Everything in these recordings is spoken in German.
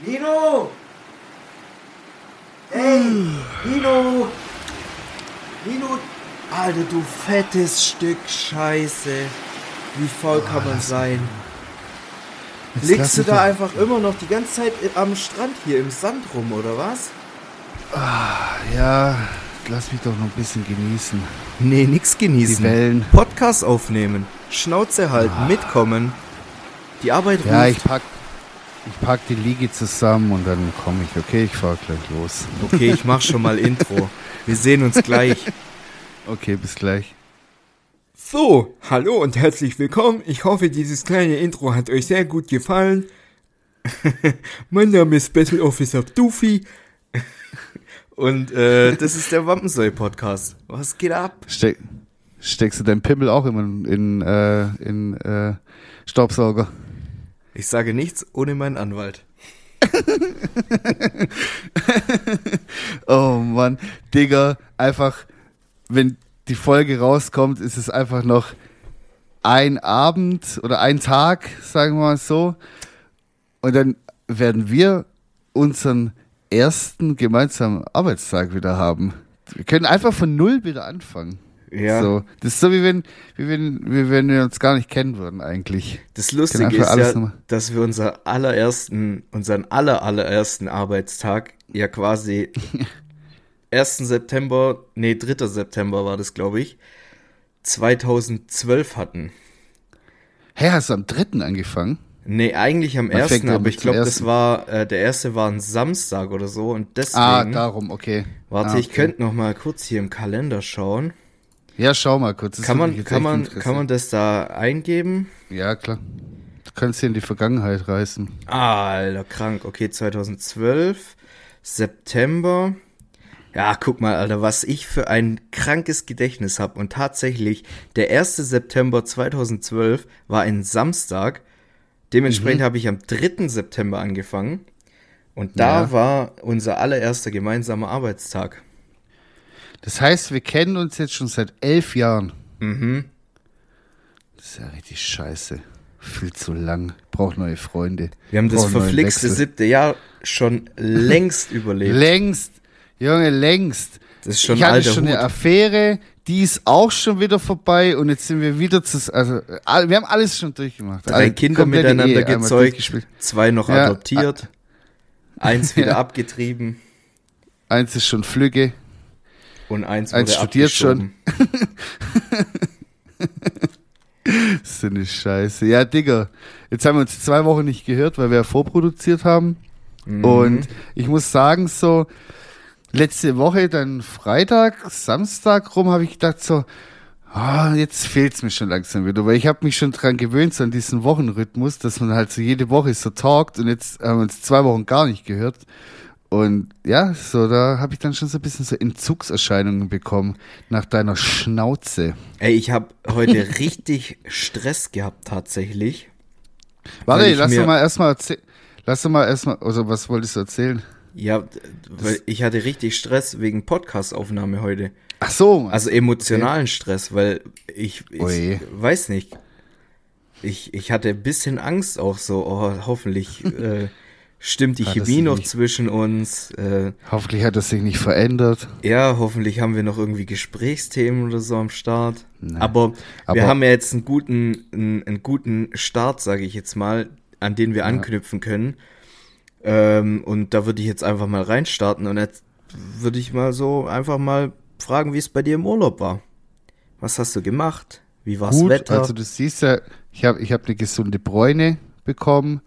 Nino! Ey, Nino! Nino! Alter, du fettes Stück Scheiße. Wie faul kann man sein? Liegst du da einfach immer noch die ganze Zeit am Strand hier im Sand rum, oder was? Ja, lass mich doch noch ein bisschen genießen. Nee, nix genießen. Die Wellen. Podcast aufnehmen. Schnauze halten, mitkommen. Die Arbeit ruft. Ja, ich pack, ich pack die Liege zusammen und dann komme ich. Okay, ich fahr gleich los. Okay, ich mach schon mal Intro. Wir sehen uns gleich. Okay, bis gleich. So, hallo und herzlich willkommen. Ich hoffe, dieses kleine Intro hat euch sehr gut gefallen. mein Name ist Special Officer Doofy. und äh, das ist der Wampensäu-Podcast. Was geht ab? Steck, steckst du deinen Pimmel auch immer in, in, äh, in äh, Staubsauger? Ich sage nichts ohne meinen Anwalt. Oh Mann, Digga, einfach, wenn die Folge rauskommt, ist es einfach noch ein Abend oder ein Tag, sagen wir mal so. Und dann werden wir unseren ersten gemeinsamen Arbeitstag wieder haben. Wir können einfach von null wieder anfangen. Ja. So, das ist so wie wenn, wie wenn, wie wenn wir uns gar nicht kennen würden eigentlich. Das Lustige ist ja, nochmal- dass wir unser allerersten, unseren aller, allerersten Arbeitstag ja quasi 1. September, nee, 3. September war das, glaube ich, 2012 hatten. Hä, hast du am dritten angefangen? Nee, eigentlich am Man fängt ersten, ja aber mit ich glaube, das war, äh, der erste war ein Samstag oder so und deswegen, Ah, darum, okay. warte, ah, ich könnte noch mal kurz hier im Kalender schauen. Ja, schau mal kurz. das Kann man, kann man, kann man das da eingeben? Ja, klar. Du kannst hier in die Vergangenheit reisen. Ah, Alter, krank. Okay, 2012, September. Ja, guck mal, Alter, was ich für ein krankes Gedächtnis habe. Und tatsächlich, der 1. September 2012 war ein Samstag. Dementsprechend Mhm. habe ich am 3. September angefangen. Und da Ja. war unser allererster gemeinsamer Arbeitstag. Das heißt, wir kennen uns jetzt schon seit elf Jahren. Mhm. Das ist ja richtig scheiße. Viel zu lang. Braucht neue Freunde. Wir haben das verflixte siebte Jahr schon längst überlebt. Längst. Junge, längst. Das ist schon ich hatte schon Hut. eine Affäre, die ist auch schon wieder vorbei und jetzt sind wir wieder zu, also, all- wir haben alles schon durchgemacht. Drei Alle- Kinder miteinander Ehe gezeugt, zwei noch Ja. adoptiert, eins wieder abgetrieben Eins ist schon Flügge. Und eins Eins wurde studiert schon. abgeschoben. So eine Scheiße. Ja, Digga. Jetzt haben wir uns zwei Wochen nicht gehört, weil wir ja vorproduziert haben. Mhm. Und ich muss sagen, so, letzte Woche, dann Freitag, Samstag rum, habe ich gedacht so, ah, jetzt fehlt's mir schon langsam wieder, weil ich habe mich schon dran gewöhnt, so an diesen Wochenrhythmus, dass man halt so jede Woche so talkt und jetzt haben wir uns zwei Wochen gar nicht gehört. Und ja, so, da habe ich dann schon so ein bisschen so Entzugserscheinungen bekommen nach deiner Schnauze. Ey, ich habe heute richtig Stress gehabt tatsächlich. Warte, lass mir- doch mal erstmal erzählen. Lass doch mal erstmal, also was wolltest du erzählen? Ja, weil ich hatte richtig Stress wegen Podcastaufnahme heute. Ach so. Also emotionalen Stress, weil ich, ich Oje. weiß nicht. Ich, ich hatte ein bisschen Angst auch so, oh, hoffentlich äh, stimmt die Hat das Chemie noch nicht- zwischen uns. Äh, Hoffentlich hat das sich nicht verändert. Ja, hoffentlich haben wir noch irgendwie Gesprächsthemen oder so am Start. Nee. Aber, wir Aber- haben ja jetzt einen guten, einen, einen guten Start, sage ich jetzt mal, an den wir anknüpfen können. Ähm, und da würde ich jetzt einfach mal reinstarten und jetzt würde ich mal so einfach mal fragen, wie es bei dir im Urlaub war. Was hast du gemacht? Wie war's Gut, Wetter? also du siehst ja, ich habe ich hab eine gesunde Bräune bekommen.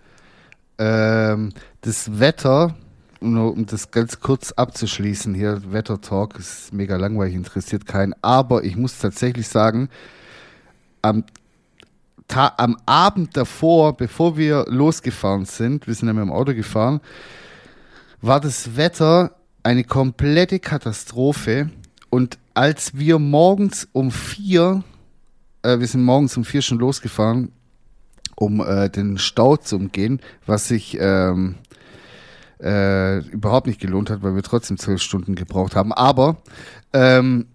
Ähm, das Wetter, nur um das ganz kurz abzuschließen hier, Wettertalk ist mega langweilig, interessiert keinen. Aber ich muss tatsächlich sagen, am, Ta am Abend davor, bevor wir losgefahren sind, wir sind ja mit dem Auto gefahren, war das Wetter eine komplette Katastrophe. Und als wir morgens um vier, äh, wir sind morgens um vier schon losgefahren, um äh, den Stau zu umgehen, was sich ähm, äh, überhaupt nicht gelohnt hat, weil wir trotzdem zwölf Stunden gebraucht haben. Aber ähm,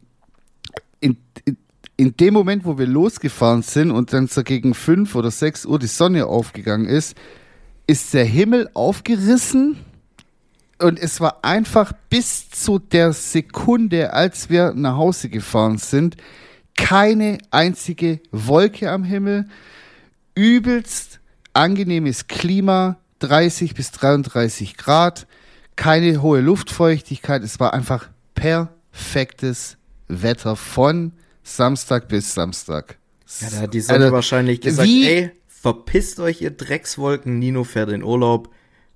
in, in, in dem Moment, wo wir losgefahren sind und dann so gegen fünf oder sechs Uhr die Sonne aufgegangen ist, ist der Himmel aufgerissen und es war einfach bis zu der Sekunde, als wir nach Hause gefahren sind, keine einzige Wolke am Himmel. Übelst angenehmes Klima, 30 bis 33 Grad, keine hohe Luftfeuchtigkeit. Es war einfach perfektes Wetter von Samstag bis Samstag. Ja, da hat die Sonne also, wahrscheinlich gesagt, wie, ey, verpisst euch ihr Dreckswolken, Nino fährt in Urlaub.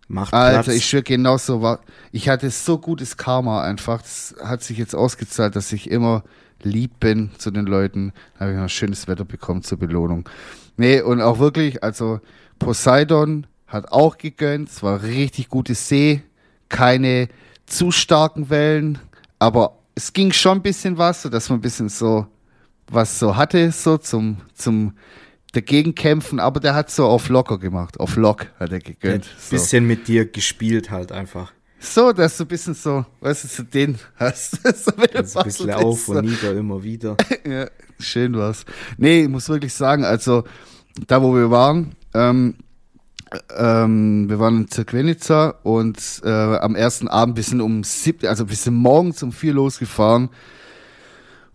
Macht Alter, Platz. ich schwöre, genau so war. Ich hatte so gutes Karma einfach. Das hat sich jetzt ausgezahlt, dass ich immer lieb bin zu den Leuten. Da habe ich mal schönes Wetter bekommen zur Belohnung. Nee, und auch wirklich, also Poseidon hat auch gegönnt. Es war richtig gute See. Keine zu starken Wellen. Aber es ging schon ein bisschen was, so dass man ein bisschen so was so hatte, so zum, zum dagegen kämpfen, aber der hat so auf locker gemacht. Auf lock hat er gegönnt. Ein so. bisschen mit dir gespielt halt einfach. So, dass du ein bisschen so, weißt du, zu den hast. so, also ein bisschen auf und nieder, immer wieder. ja, schön was. Nee, ich muss wirklich sagen, also da wo wir waren, ähm, ähm, wir waren in Zirkwenica und äh, am ersten Abend bisschen um sieb, also bisschen morgens um vier losgefahren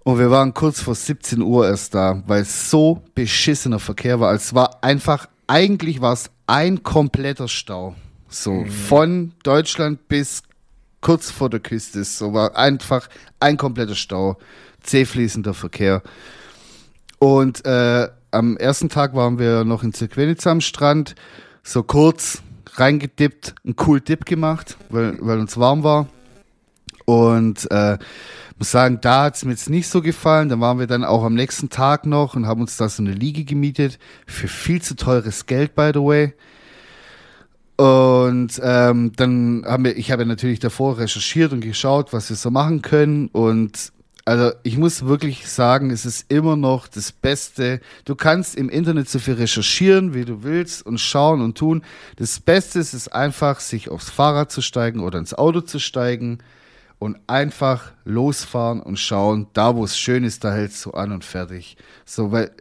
und wir waren kurz vor 17 Uhr erst da, weil es so beschissener Verkehr war. Es war einfach, eigentlich war es ein kompletter Stau. So, mhm. von Deutschland bis kurz vor der Küste. So war einfach ein kompletter Stau. Zähfließender Verkehr. Und äh, am ersten Tag waren wir noch in Zirkwenica am Strand. So kurz reingedippt, einen cool Dip gemacht, weil, weil uns warm war. Und äh, muss sagen, da hat es mir jetzt nicht so gefallen. Da waren wir dann auch am nächsten Tag noch und haben uns da so eine Liege gemietet. Für viel zu teures Geld, by the way. Und ähm, dann haben wir, ich habe natürlich davor recherchiert und geschaut, was wir so machen können. Und also ich muss wirklich sagen, es ist immer noch das Beste. Du kannst im Internet so viel recherchieren, wie du willst und schauen und tun. Das Beste ist es einfach, sich aufs Fahrrad zu steigen oder ins Auto zu steigen und einfach losfahren und schauen, da wo es schön ist, da hältst du an und fertig. So, weil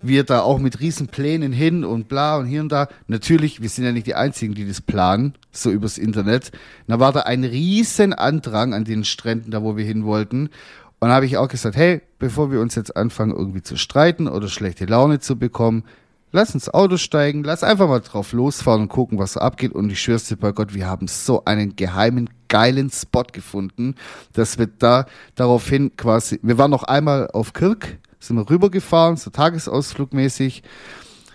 wir da auch mit riesen Plänen hin und bla und hier und da, natürlich, wir sind ja nicht die Einzigen, die das planen, so übers Internet. Da war da ein riesen Andrang an den Stränden, da wo wir hin wollten. Und da habe ich auch gesagt, hey, bevor wir uns jetzt anfangen, irgendwie zu streiten oder schlechte Laune zu bekommen, lass ins Auto steigen, lass einfach mal drauf losfahren und gucken, was abgeht. Und ich schwör's dir bei Gott, wir haben so einen geheimen, geilen Spot gefunden, dass wir da daraufhin quasi, wir waren noch einmal auf Kirk, sind wir rübergefahren, so tagesausflugmäßig.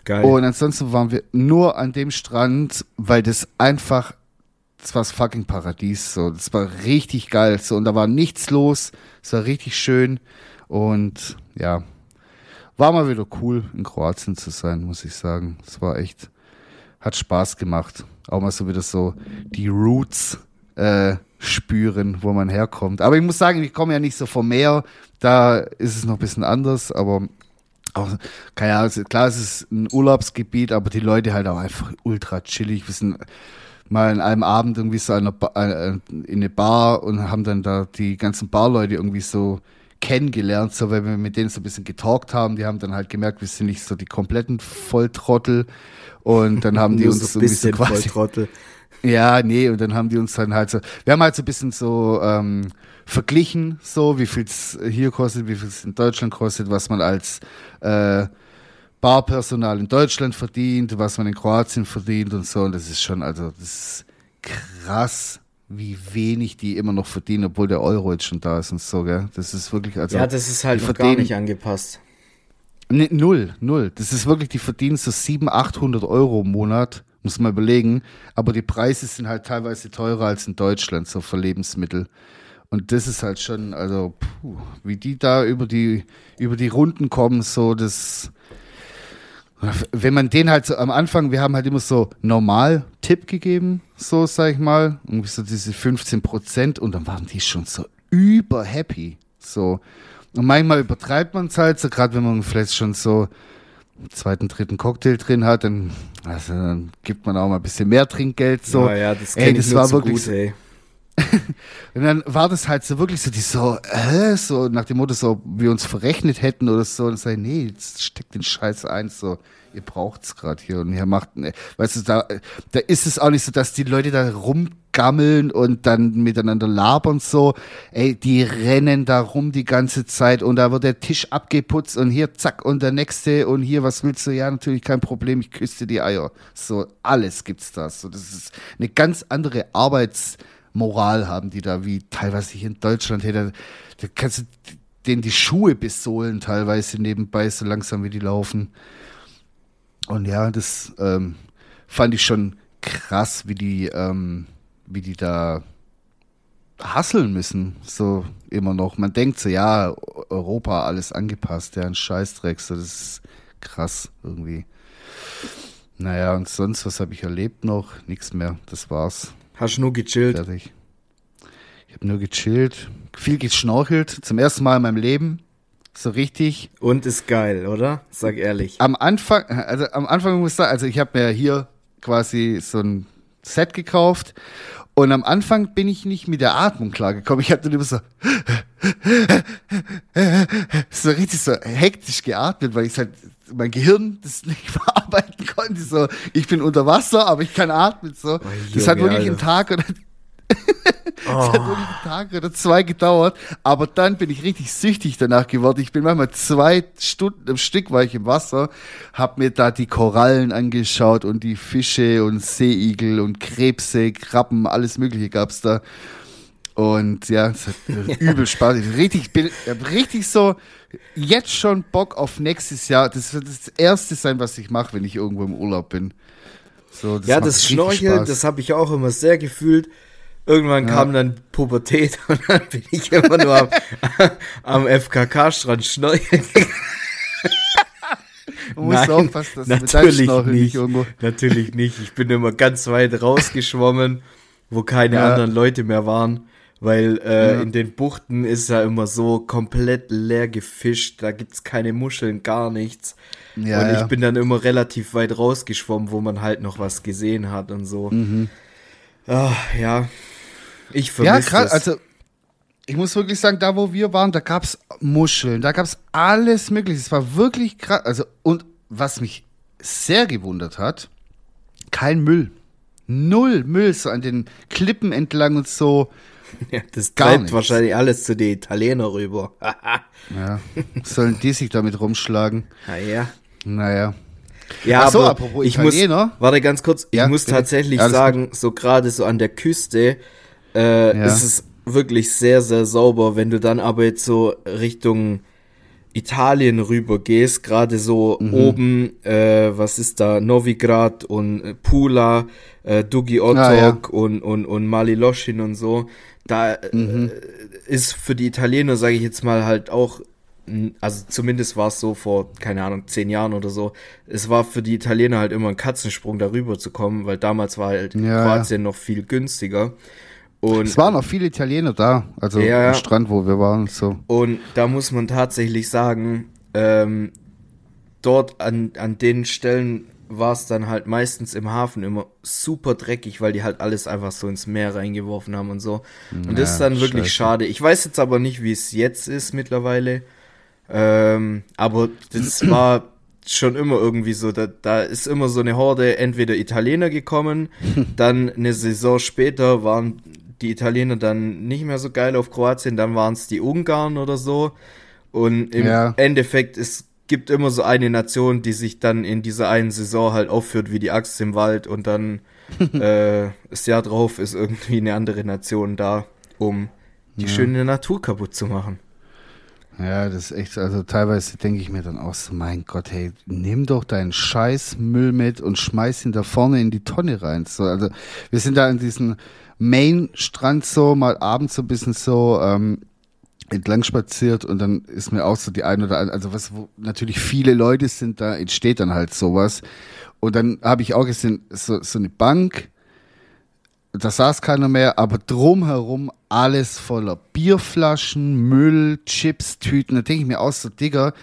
Geil. Und ansonsten waren wir nur an dem Strand, weil das einfach, das war das fucking Paradies, so. Das war richtig geil, so. Und da war nichts los, es war richtig schön. Und ja, war mal wieder cool, in Kroatien zu sein, muss ich sagen. Es war echt, hat Spaß gemacht. Auch mal so wieder so die Roots äh, spüren, wo man herkommt. Aber ich muss sagen, ich komme ja nicht so vom Meer. Da ist es noch ein bisschen anders, aber auch, keine Ahnung, klar, es ist ein Urlaubsgebiet, aber die Leute halt auch einfach ultra chillig. Wir sind mal in einem Abend irgendwie so in eine Bar und haben dann da die ganzen Barleute irgendwie so kennengelernt, so weil wir mit denen so ein bisschen getalkt haben. Die haben dann halt gemerkt, wir sind nicht so die kompletten Volltrottel. Und dann haben die uns so ein bisschen quasi. Volltrottel. Ja, nee, und dann haben die uns dann halt so, wir haben halt so ein bisschen so ähm, verglichen, so wie viel es hier kostet, wie viel es in Deutschland kostet, was man als äh, Barpersonal in Deutschland verdient, was man in Kroatien verdient und so. Und das ist schon, also das ist krass, wie wenig die immer noch verdienen, obwohl der Euro jetzt schon da ist und so, gell? Das ist wirklich, also. Ja, das ist halt noch gar nicht angepasst. Nee, null, null. Das ist wirklich, die verdienen so 700, 800 Euro im Monat, muss man überlegen. Aber die Preise sind halt teilweise teurer als in Deutschland, so für Lebensmittel. Und das ist halt schon, also, puh, wie die da über die, über die Runden kommen, so, das, wenn man den halt so am Anfang, wir haben halt immer so normal Tipp gegeben, so sag ich mal, irgendwie so diese 15 Prozent und dann waren die schon so über happy, so. Und manchmal übertreibt man es halt, so gerade wenn man vielleicht schon so einen zweiten, dritten Cocktail drin hat, dann, also dann gibt man auch mal ein bisschen mehr Trinkgeld, so. Ja, ja, das, ey, das war wirklich, gut, ey. und dann war das halt so wirklich so, die so, äh, so nach dem Motto, so, wir uns verrechnet hätten oder so. Und sei, nee, jetzt steckt den Scheiß ein, so, ihr braucht's gerade hier. Und ihr macht, ne, weißt du, da, da ist es auch nicht so, dass die Leute da rumgammeln und dann miteinander labern so. Ey, die rennen da rum die ganze Zeit und da wird der Tisch abgeputzt und hier zack und der nächste und hier, was willst du? Ja, natürlich kein Problem, ich küsse die Eier. So, alles gibt's da. So, das ist eine ganz andere Arbeits- Moral haben die da, wie teilweise hier in Deutschland. Hey, da, da kannst du denen die Schuhe besohlen teilweise nebenbei, so langsam wie die laufen. Und ja, das ähm, fand ich schon krass, wie die, ähm, wie die da hasseln müssen, so immer noch. Man denkt so, ja, Europa alles angepasst, ja, ein Scheißdreck, so, das ist krass irgendwie. Naja, und sonst, was habe ich erlebt noch? Nichts mehr, das war's. Hast du nur gechillt? Fertig. Ich habe nur gechillt, viel geschnorchelt, zum ersten Mal in meinem Leben. So richtig. Und ist geil, oder? Sag ehrlich. Am Anfang, also am Anfang muss ich sagen, also ich habe mir hier quasi so ein Set gekauft und am Anfang bin ich nicht mit der Atmung klargekommen. Ich dann immer so, so richtig so hektisch geatmet, weil ich halt mein Gehirn das nicht verarbeiten konnte. So, ich bin unter Wasser, aber ich kann atmen. So, oh, das hat wirklich einen Tag oder Es oh. hat wirklich einen Tag oder zwei gedauert, aber dann bin ich richtig süchtig danach geworden. Ich bin manchmal zwei Stunden am Stück war ich im Wasser, hab mir da die Korallen angeschaut und die Fische und Seeigel und Krebse, Krabben, alles Mögliche gab's da. Und ja, es hat übel Spaß. Richtig, bin, richtig so, jetzt schon Bock auf nächstes Jahr. Das wird das erste sein, was ich mache, wenn ich irgendwo im Urlaub bin. So, das ja, das Schnorcheln, das habe ich auch immer sehr gefühlt. Irgendwann ja. kam dann Pubertät und dann bin ich immer nur am, am FKK-Strand schnorcheln Du musst Nein, aufpassen, dass natürlich du mit nicht, nicht Natürlich nicht. Ich bin immer ganz weit rausgeschwommen, wo keine ja. anderen Leute mehr waren. Weil äh, ja. in den Buchten ist ja immer so komplett leer gefischt, da gibt's keine Muscheln, gar nichts. Ja, und ich ja. bin dann immer relativ weit rausgeschwommen, wo man halt noch was gesehen hat und so. Mhm. Ach, ja, ich vermisse Ja, also ich muss wirklich sagen, da wo wir waren, da gab's Muscheln, da gab's alles mögliche. Es war wirklich krass. Also, und was mich sehr gewundert hat, kein Müll. Null Müll, so an den Klippen entlang und so. Ja, das treibt wahrscheinlich alles zu den Italienern rüber. ja, sollen die sich damit rumschlagen? Naja. Naja. Ja, so, aber ich Italiener. muss, warte ganz kurz, ich ja, muss tatsächlich sagen, gut. so gerade so an der Küste äh, ja. ist es wirklich sehr, sehr sauber. Wenn du dann aber jetzt so Richtung Italien rüber gehst, gerade so mhm. oben, äh, was ist da, Novigrad und äh, Pula, äh, Dugi Otok ah, ja. und, und, und Maliloschin und so, da äh, mhm. äh, ist für die Italiener, sage ich jetzt mal, halt auch, also zumindest war es so vor, keine Ahnung, zehn Jahren oder so, es war für die Italiener halt immer ein Katzensprung darüber zu kommen, weil damals war halt ja, Kroatien noch viel günstiger. Und es waren noch viele Italiener da, also ja, am Strand, wo wir waren. So. Und da muss man tatsächlich sagen, ähm, dort an, an den Stellen war es dann halt meistens im Hafen immer super dreckig, weil die halt alles einfach so ins Meer reingeworfen haben und so. Und ja, das ist dann wirklich scheiße. schade. Ich weiß jetzt aber nicht, wie es jetzt ist mittlerweile. Ähm, aber das war schon immer irgendwie so, da, da ist immer so eine Horde entweder Italiener gekommen, dann eine Saison später waren die Italiener dann nicht mehr so geil auf Kroatien, dann waren es die Ungarn oder so. Und im ja. Endeffekt, es gibt immer so eine Nation, die sich dann in dieser einen Saison halt aufführt wie die Axt im Wald und dann äh, das Jahr drauf ist irgendwie eine andere Nation da, um die ja. schöne Natur kaputt zu machen. Ja, das ist echt, also teilweise denke ich mir dann auch so, mein Gott, hey, nimm doch deinen scheiß Müll mit und schmeiß ihn da vorne in die Tonne rein. So, also wir sind da in diesem Main-Strand so, mal abends so ein bisschen so ähm, entlang spaziert und dann ist mir auch so die ein oder andere, also was, wo natürlich viele Leute sind, da entsteht dann halt sowas. Und dann habe ich auch gesehen, so, so eine Bank, da saß keiner mehr, aber drumherum alles voller Bierflaschen, Müll, Chips, Tüten. Da denke ich mir aus, so Digga,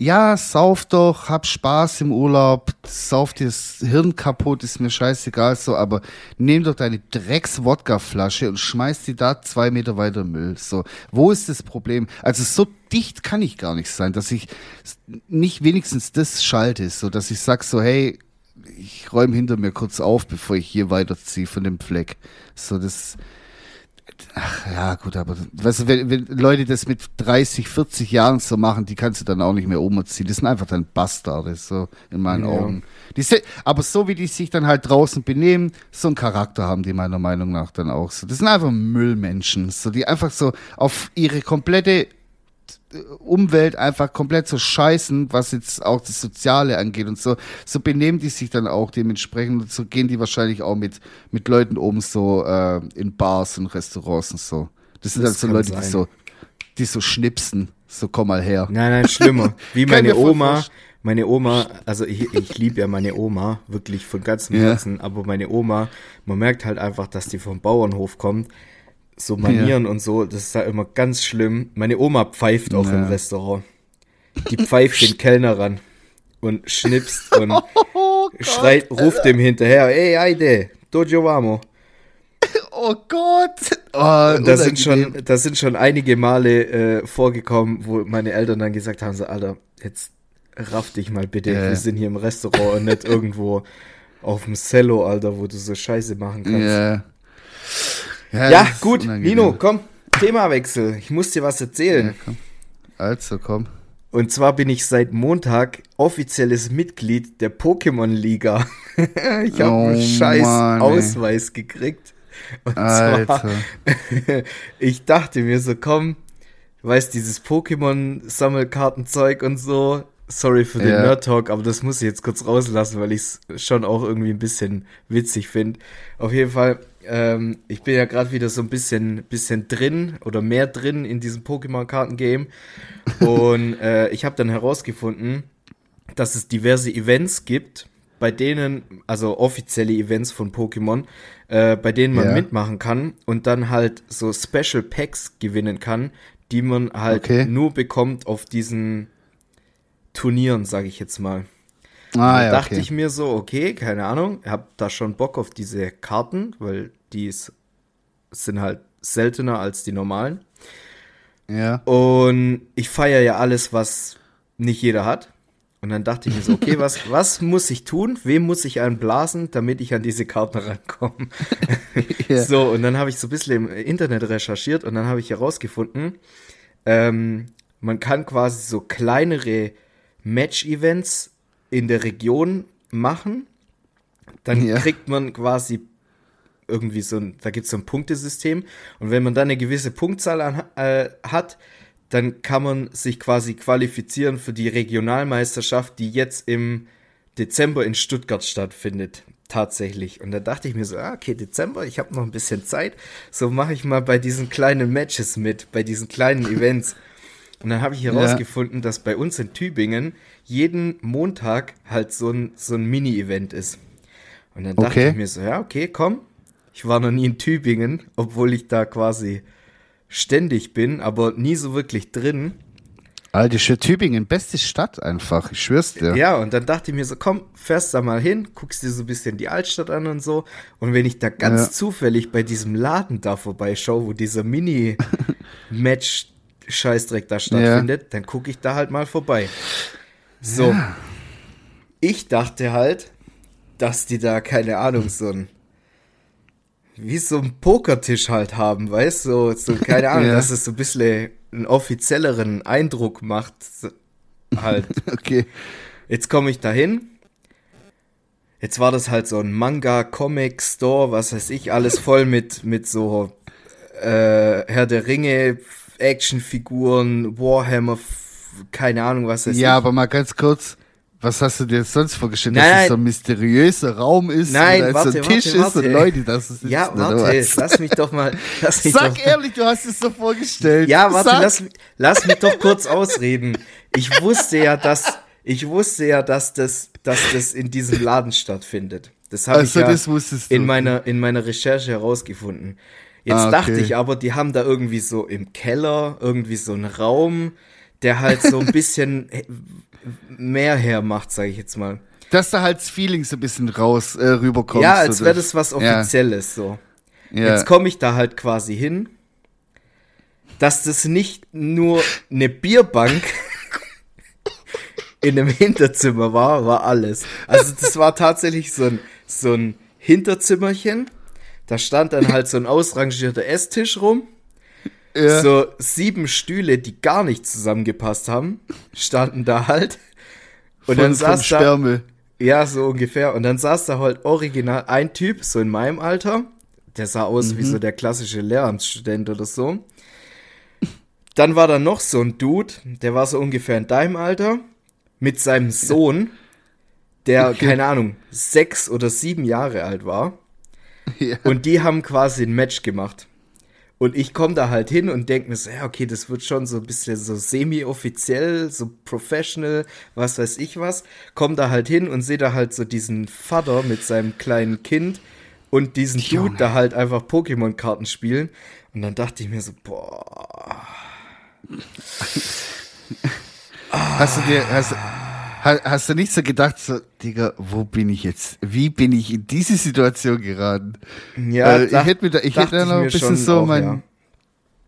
ja, sauf doch, hab Spaß im Urlaub, sauf dir das Hirn kaputt, ist mir scheißegal so, aber nimm doch deine Drecks-Wodka-Flasche und schmeiß die da zwei Meter weiter Müll. So, wo ist das Problem? Also so dicht kann ich gar nicht sein, dass ich nicht wenigstens das schalte, so dass ich sag so, hey, ich räume hinter mir kurz auf, bevor ich hier weiterziehe von dem Fleck. So, das, Ach ja, gut, aber weißt du, wenn, wenn Leute das mit 30, 40 Jahren so machen, die kannst du dann auch nicht mehr umziehen. Das sind einfach dann Bastarde, so in meinen ja. Augen. Die, aber so wie die sich dann halt draußen benehmen, so einen Charakter haben die meiner Meinung nach dann auch so. Das sind einfach Müllmenschen, so die einfach so auf ihre komplette Umwelt einfach komplett so scheißen, was jetzt auch das Soziale angeht und so, so benehmen die sich dann auch dementsprechend und so gehen die wahrscheinlich auch mit, mit Leuten um so äh, in Bars und Restaurants und so. Das sind das halt so Leute, sein. die so, die so schnipsen, so komm mal her. Nein, nein, schlimmer. Wie meine Oma, meine Oma, also ich, ich liebe ja meine Oma, wirklich von ganzem Herzen, ja. aber meine Oma, man merkt halt einfach, dass die vom Bauernhof kommt so Manieren ja. und so, das ist ja immer ganz schlimm. Meine Oma pfeift auch ja. im Restaurant. Die pfeift den Kellner ran und schnipst und oh schreit, ruft dem hinterher, ey Eide, dojo vamo. Oh Gott! Oh, da sind schon, da sind schon einige Male äh, vorgekommen, wo meine Eltern dann gesagt haben, so, Alter, jetzt raff dich mal bitte, ja. wir sind hier im Restaurant und nicht irgendwo auf dem Cello, Alter, wo du so Scheiße machen kannst. Ja. Ja, ja gut, Nino, komm, Themawechsel. Ich muss dir was erzählen. Ja, also, komm. Und zwar bin ich seit Montag offizielles Mitglied der Pokémon-Liga. ich habe oh, einen scheiß Mann, Ausweis gekriegt. Und Alter. zwar, ich dachte mir so, komm, weißt dieses Pokémon-Sammelkartenzeug und so. Sorry für den ja. Nerd-Talk, aber das muss ich jetzt kurz rauslassen, weil ich es schon auch irgendwie ein bisschen witzig finde. Auf jeden Fall ähm, ich bin ja gerade wieder so ein bisschen, bisschen drin oder mehr drin in diesem Pokémon-Karten-Game. Und äh, ich habe dann herausgefunden, dass es diverse Events gibt, bei denen, also offizielle Events von Pokémon, äh, bei denen man ja. mitmachen kann und dann halt so Special Packs gewinnen kann, die man halt okay. nur bekommt auf diesen Turnieren, sage ich jetzt mal. Ah, ja, dachte okay. ich mir so, okay, keine Ahnung, hab da schon Bock auf diese Karten, weil die sind halt seltener als die normalen. Ja. Und ich feiere ja alles, was nicht jeder hat. Und dann dachte ich mir so, okay, was, was muss ich tun? Wem muss ich einblasen, damit ich an diese Karten rankomme? yeah. So, und dann habe ich so ein bisschen im Internet recherchiert und dann habe ich herausgefunden, ähm, man kann quasi so kleinere Match-Events in der Region machen. Dann ja. kriegt man quasi irgendwie so ein, da gibt es so ein Punktesystem und wenn man dann eine gewisse Punktzahl an, äh, hat, dann kann man sich quasi qualifizieren für die Regionalmeisterschaft, die jetzt im Dezember in Stuttgart stattfindet. Tatsächlich. Und da dachte ich mir so, ah, okay, Dezember, ich habe noch ein bisschen Zeit. So mache ich mal bei diesen kleinen Matches mit, bei diesen kleinen Events. Und dann habe ich herausgefunden, ja. dass bei uns in Tübingen jeden Montag halt so ein, so ein Mini-Event ist. Und dann dachte okay. ich mir so, ja, okay, komm, ich war noch nie in Tübingen, obwohl ich da quasi ständig bin, aber nie so wirklich drin. Alter, Tübingen, beste Stadt einfach, ich schwör's dir. Ja, und dann dachte ich mir so, komm, fährst da mal hin, guckst dir so ein bisschen die Altstadt an und so. Und wenn ich da ganz ja. zufällig bei diesem Laden da vorbeischaue, wo dieser Mini-Match-Scheißdreck da stattfindet, ja. dann gucke ich da halt mal vorbei. So. Ja. Ich dachte halt, dass die da, keine Ahnung, so ein wie so ein Pokertisch halt haben, weißt du? So, so, keine Ahnung, ja. dass es so ein bisschen einen offizielleren Eindruck macht. Halt. okay. Jetzt komme ich dahin. Jetzt war das halt so ein Manga, Comic Store, was weiß ich, alles voll mit, mit so äh, Herr der Ringe, Actionfiguren, Warhammer, keine Ahnung, was weiß ja, ich. Ja, aber mal ganz kurz, was hast du dir sonst vorgestellt, nein, dass es so ein mysteriöser Raum ist nein, oder warte, so ein Tisch warte, warte. ist und Leute, das ist Ja, warte, lass mich doch mal. Lass mich Sag doch ehrlich, du hast es so vorgestellt. Ja, warte, lass, lass mich doch kurz ausreden. Ich wusste ja, dass ich wusste ja, dass das, dass das in diesem Laden stattfindet. Das habe also, ich ja in meiner in meiner Recherche herausgefunden. Jetzt ah, okay. dachte ich aber, die haben da irgendwie so im Keller irgendwie so einen Raum der halt so ein bisschen mehr hermacht, sage ich jetzt mal. Dass da halt das Feeling so ein bisschen raus äh, rüberkommt. Ja, als wäre das was Offizielles ja. so. Ja. Jetzt komme ich da halt quasi hin, dass das nicht nur eine Bierbank in einem Hinterzimmer war, war alles. Also das war tatsächlich so ein, so ein Hinterzimmerchen. Da stand dann halt so ein ausrangierter Esstisch rum. Ja. So sieben Stühle, die gar nicht zusammengepasst haben, standen da halt. Und von, dann saß da. Ja, so ungefähr. Und dann saß da halt original ein Typ, so in meinem Alter. Der sah aus mhm. wie so der klassische Lehramtsstudent oder so. Dann war da noch so ein Dude, der war so ungefähr in deinem Alter, mit seinem Sohn, der, keine Ahnung, sechs oder sieben Jahre alt war. Ja. Und die haben quasi ein Match gemacht. Und ich komme da halt hin und denke mir so, ja, okay, das wird schon so ein bisschen so semi-offiziell, so professional, was weiß ich was. Komm da halt hin und sehe da halt so diesen Vater mit seinem kleinen Kind und diesen Junge. Dude da halt einfach Pokémon-Karten spielen. Und dann dachte ich mir so, boah. hast du dir, hast, Hast du nicht so gedacht, so, Digga, wo bin ich jetzt? Wie bin ich in diese Situation geraten? Ja, äh, ich hätte mir da, ich hätte da noch ein bisschen so auch, mein, ja.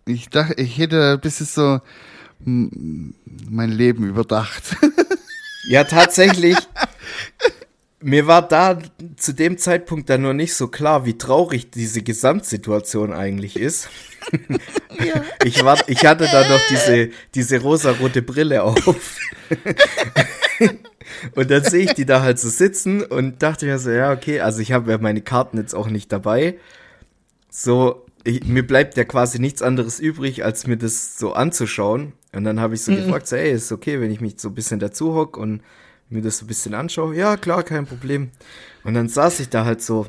ich dachte, ich hätte ein bisschen so mein Leben überdacht. Ja, tatsächlich. Mir war da zu dem Zeitpunkt dann noch nicht so klar, wie traurig diese Gesamtsituation eigentlich ist. Ja. Ich, war, ich hatte da noch diese, diese rosarote Brille auf. und dann sehe ich die da halt so sitzen und dachte mir so, ja, okay, also ich habe ja meine Karten jetzt auch nicht dabei. So, ich, mir bleibt ja quasi nichts anderes übrig, als mir das so anzuschauen. Und dann habe ich so mhm. gefragt, so, ey, ist okay, wenn ich mich so ein bisschen dazu hock und mir das so ein bisschen anschaue? Ja, klar, kein Problem. Und dann saß ich da halt so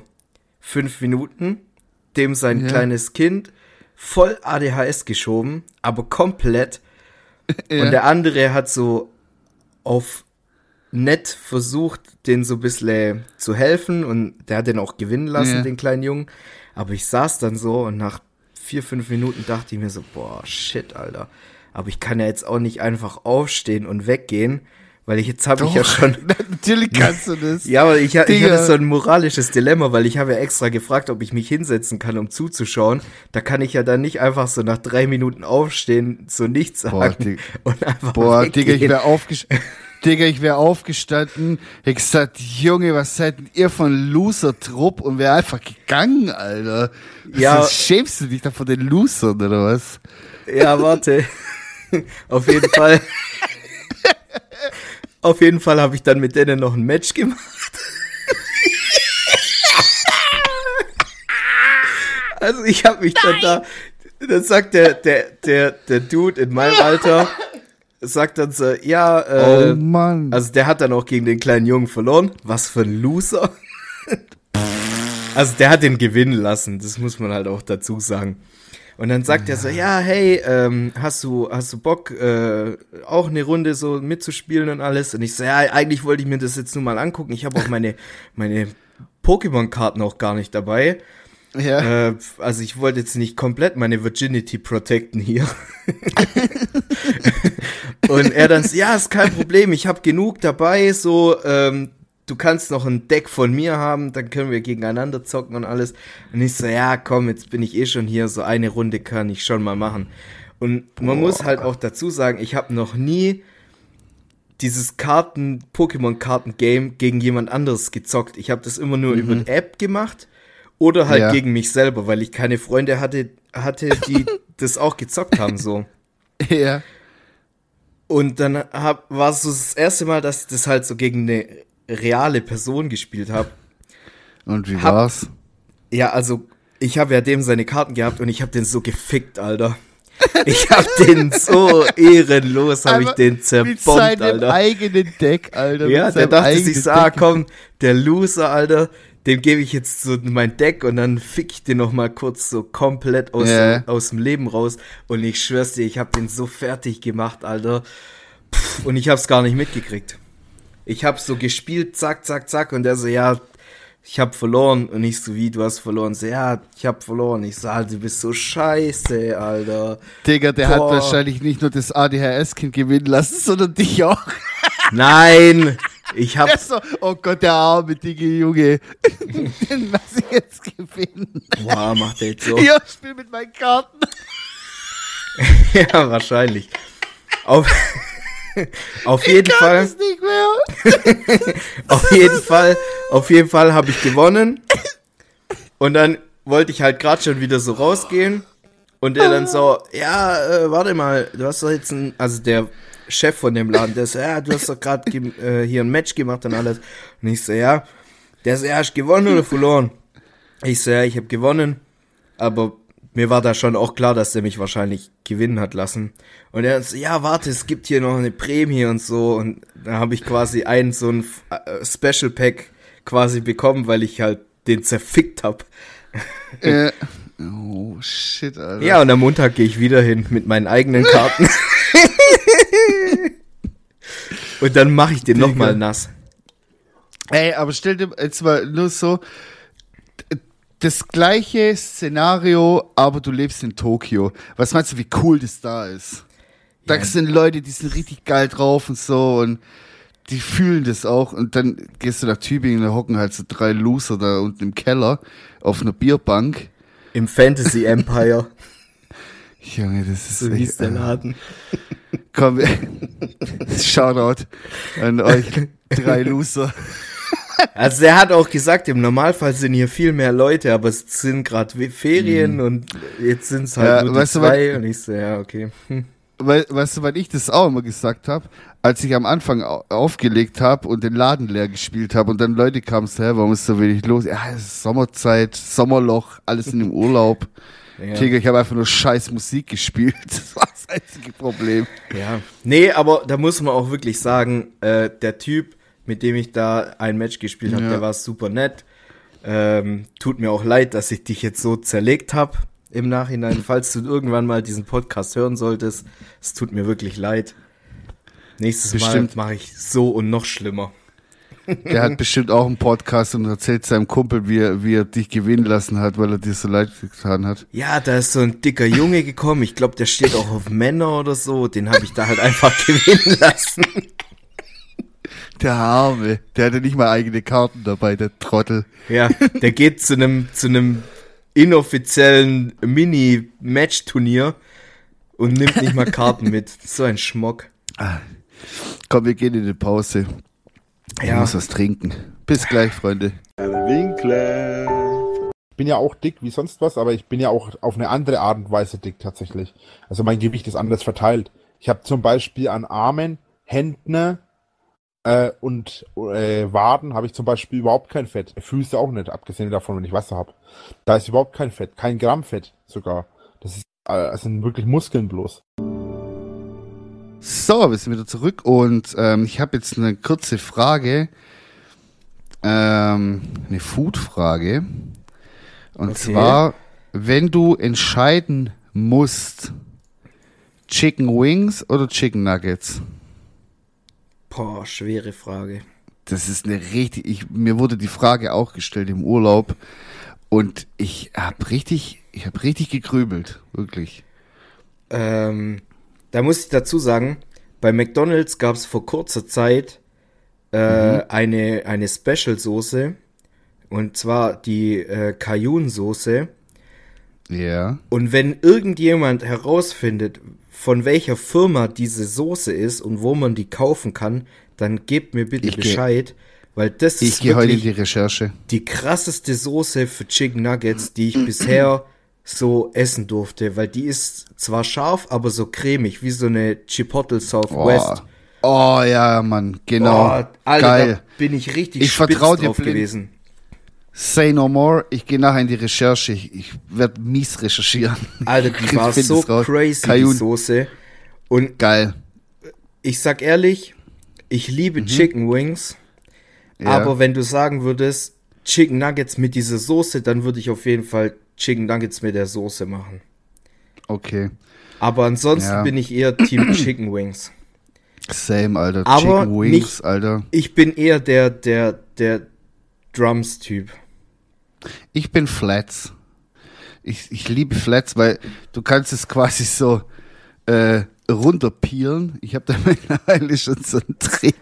fünf Minuten, dem sein ja. kleines Kind voll ADHS geschoben, aber komplett. Ja. Und der andere hat so auf nett versucht, den so ein bisschen zu helfen und der hat den auch gewinnen lassen, ja. den kleinen Jungen. Aber ich saß dann so und nach vier, fünf Minuten dachte ich mir so, boah, shit, Alter. Aber ich kann ja jetzt auch nicht einfach aufstehen und weggehen, weil ich jetzt habe ich ja schon. Natürlich kannst du das. ja, aber ich, ich hatte so ein moralisches Dilemma, weil ich habe ja extra gefragt, ob ich mich hinsetzen kann, um zuzuschauen. Da kann ich ja dann nicht einfach so nach drei Minuten aufstehen, so nichts sagen boah, Digga. und einfach Boah, weggehen. Digga, ich wäre aufgestanden. Digga, ich wäre aufgestanden, hätte gesagt, Junge, was seid denn ihr von Loser-Trupp und wäre einfach gegangen, Alter. Ja. Was, schämst du dich da von den Losern, oder was? Ja, warte. Auf jeden Fall. Auf jeden Fall habe ich dann mit denen noch ein Match gemacht. also ich habe mich Nein. dann da, dann sagt der, der, der, der Dude in meinem Alter, sagt dann so, ja, äh, oh Mann. also der hat dann auch gegen den kleinen Jungen verloren. Was für ein Loser. also der hat den gewinnen lassen, das muss man halt auch dazu sagen. Und dann sagt ja. er so, ja, hey, ähm, hast du, hast du Bock, äh, auch eine Runde so mitzuspielen und alles? Und ich so, ja, eigentlich wollte ich mir das jetzt nur mal angucken. Ich habe auch meine, meine Pokémon-Karten auch gar nicht dabei. Ja. Äh, also ich wollte jetzt nicht komplett meine Virginity protecten hier. und er dann, ja, ist kein Problem, ich habe genug dabei, so, ähm, du kannst noch ein Deck von mir haben, dann können wir gegeneinander zocken und alles. Und ich so, ja, komm, jetzt bin ich eh schon hier, so eine Runde kann ich schon mal machen. Und man Boah. muss halt auch dazu sagen, ich habe noch nie dieses Karten, Pokémon-Karten-Game gegen jemand anderes gezockt. Ich habe das immer nur mhm. über eine App gemacht oder halt ja. gegen mich selber, weil ich keine Freunde hatte, hatte die das auch gezockt haben, so. Ja. Und dann war es so das erste Mal, dass ich das halt so gegen eine reale Person gespielt habe. Und wie hab, war's? Ja, also ich habe ja dem seine Karten gehabt und ich habe den so gefickt, Alter. Ich hab den so ehrenlos, habe ich den zerbombt, mit seinem Alter. eigenen Deck, Alter. Ja, der dachte sich so, ah, komm, der Loser, Alter, dem gebe ich jetzt so mein Deck und dann fick ich den noch mal kurz so komplett aus, yeah. aus dem Leben raus. Und ich schwör's dir, ich hab den so fertig gemacht, Alter. und ich hab's gar nicht mitgekriegt. Ich hab so gespielt, zack, zack, zack, und der so, ja, ich hab verloren. Und ich so, wie, du hast verloren? So, ja, ich hab verloren. Ich so, Alter, du bist so scheiße, Alter. Digga, der Boah. hat wahrscheinlich nicht nur das ADHS-Kind gewinnen lassen, sondern dich auch. Nein, ich hab. So, oh Gott, der arme Digga, Junge. Den lass ich jetzt gewinnen. Boah, macht der jetzt so. Ja, spiel mit meinen Karten. ja, wahrscheinlich. Auf, auf jeden ich Fall. auf jeden Fall, auf jeden Fall habe ich gewonnen. Und dann wollte ich halt gerade schon wieder so rausgehen. Und der dann so, ja, äh, warte mal, du hast doch jetzt ein, also der Chef von dem Laden, der so, ja, du hast doch gerade äh, hier ein Match gemacht und alles. Und ich so, ja, der so, ja, hast gewonnen oder verloren? Ich so, ja, ich habe gewonnen, aber mir war da schon auch klar, dass der mich wahrscheinlich gewinnen hat lassen. Und er so, ja, warte, es gibt hier noch eine Prämie und so. Und da habe ich quasi einen so ein äh, Special Pack quasi bekommen, weil ich halt den zerfickt hab. Äh, oh, shit, Alter. Ja, und am Montag gehe ich wieder hin mit meinen eigenen Karten. und dann mache ich den nochmal nass. Ey, aber stell dir jetzt mal nur so, das gleiche Szenario, aber du lebst in Tokio. Was meinst du, wie cool das da ist? Da ja. sind Leute, die sind richtig geil drauf und so und die fühlen das auch. Und dann gehst du nach Tübingen, da hocken halt so drei Loser da unten im Keller auf einer Bierbank. Im Fantasy Empire. Junge, das ist so echt, hieß der Laden. Komm, Shoutout an euch drei Loser. Also er hat auch gesagt, im Normalfall sind hier viel mehr Leute, aber es sind gerade Ferien mhm. und jetzt sind es halt ja, nur die zwei du, und ich so, ja, okay. Hm. weißt du, weil ich das auch immer gesagt habe, als ich am Anfang aufgelegt habe und den Laden leer gespielt habe und dann Leute kamen, so, hä, warum ist so wenig los? Ja, es ist Sommerzeit, Sommerloch, alles in dem Urlaub. Ja. Digga, ich habe einfach nur scheiß Musik gespielt. Das war das einzige Problem. Ja. Nee, aber da muss man auch wirklich sagen, äh, der Typ, mit dem ich da ein Match gespielt habe, ja. der war super nett. Ähm, tut mir auch leid, dass ich dich jetzt so zerlegt habe im Nachhinein. Falls du irgendwann mal diesen Podcast hören solltest, es tut mir wirklich leid. Nächstes bestimmt. Mal mache ich so und noch schlimmer. Der hat bestimmt auch einen Podcast und erzählt seinem Kumpel, wie er, wie er dich gewinnen lassen hat, weil er dir so leid getan hat. Ja, da ist so ein dicker Junge gekommen. Ich glaube, der steht auch auf Männer oder so. Den habe ich da halt einfach gewinnen lassen. Der Arme, der hatte nicht mal eigene Karten dabei, der Trottel. Ja, der geht zu einem zu einem inoffiziellen Mini-Match-Turnier und nimmt nicht mal Karten mit. So ein Schmock. Ah. Komm, wir gehen in die Pause. Ich ja. muss was trinken. Bis gleich, Freunde. Winkler. Ich bin ja auch dick wie sonst was, aber ich bin ja auch auf eine andere Art und Weise dick tatsächlich. Also mein Gewicht ist anders verteilt. Ich habe zum Beispiel an Armen, Händen, äh, und äh, Waden habe ich zum Beispiel überhaupt kein Fett. Füße auch nicht, abgesehen davon, wenn ich Wasser habe. Da ist überhaupt kein Fett, kein Gramm Fett sogar. Das, ist, äh, das sind wirklich Muskeln bloß. So, wir sind wieder zurück und ähm, ich habe jetzt eine kurze Frage. Ähm, eine Food-Frage. Und okay. zwar, wenn du entscheiden musst, Chicken Wings oder Chicken Nuggets? Boah, schwere Frage. Das ist eine richtig, ich, mir wurde die Frage auch gestellt im Urlaub und ich habe richtig, ich habe richtig gegrübelt, wirklich. Ähm, da muss ich dazu sagen, bei McDonald's gab es vor kurzer Zeit äh, mhm. eine, eine Special-Soße und zwar die äh, Cajun-Soße. Ja. Und wenn irgendjemand herausfindet, von welcher Firma diese Soße ist und wo man die kaufen kann, dann gebt mir bitte ich Bescheid, weil das ist ich heute in die Recherche. Die krasseste Soße für Chicken Nuggets, die ich bisher so essen durfte, weil die ist zwar scharf, aber so cremig, wie so eine Chipotle Southwest. Oh, oh ja, Mann, genau. Oh, Alter, Geil. Da bin ich richtig ich vertraue dir gewesen. Say no more. Ich gehe nachher in die Recherche. Ich, ich werde mies recherchieren. Alter, die war so crazy, Kajun. die Soße. Und geil. Ich sag ehrlich, ich liebe mhm. Chicken Wings. Ja. Aber wenn du sagen würdest, Chicken Nuggets mit dieser Soße, dann würde ich auf jeden Fall Chicken Nuggets mit der Soße machen. Okay. Aber ansonsten ja. bin ich eher Team Chicken Wings. Same, Alter. Aber Chicken Wings, nicht, Alter. Ich bin eher der, der, der Drums-Typ. Ich bin Flats. Ich, ich liebe Flats, weil du kannst es quasi so äh, runterpeelen. Ich habe da mittlerweile schon so einen Trick.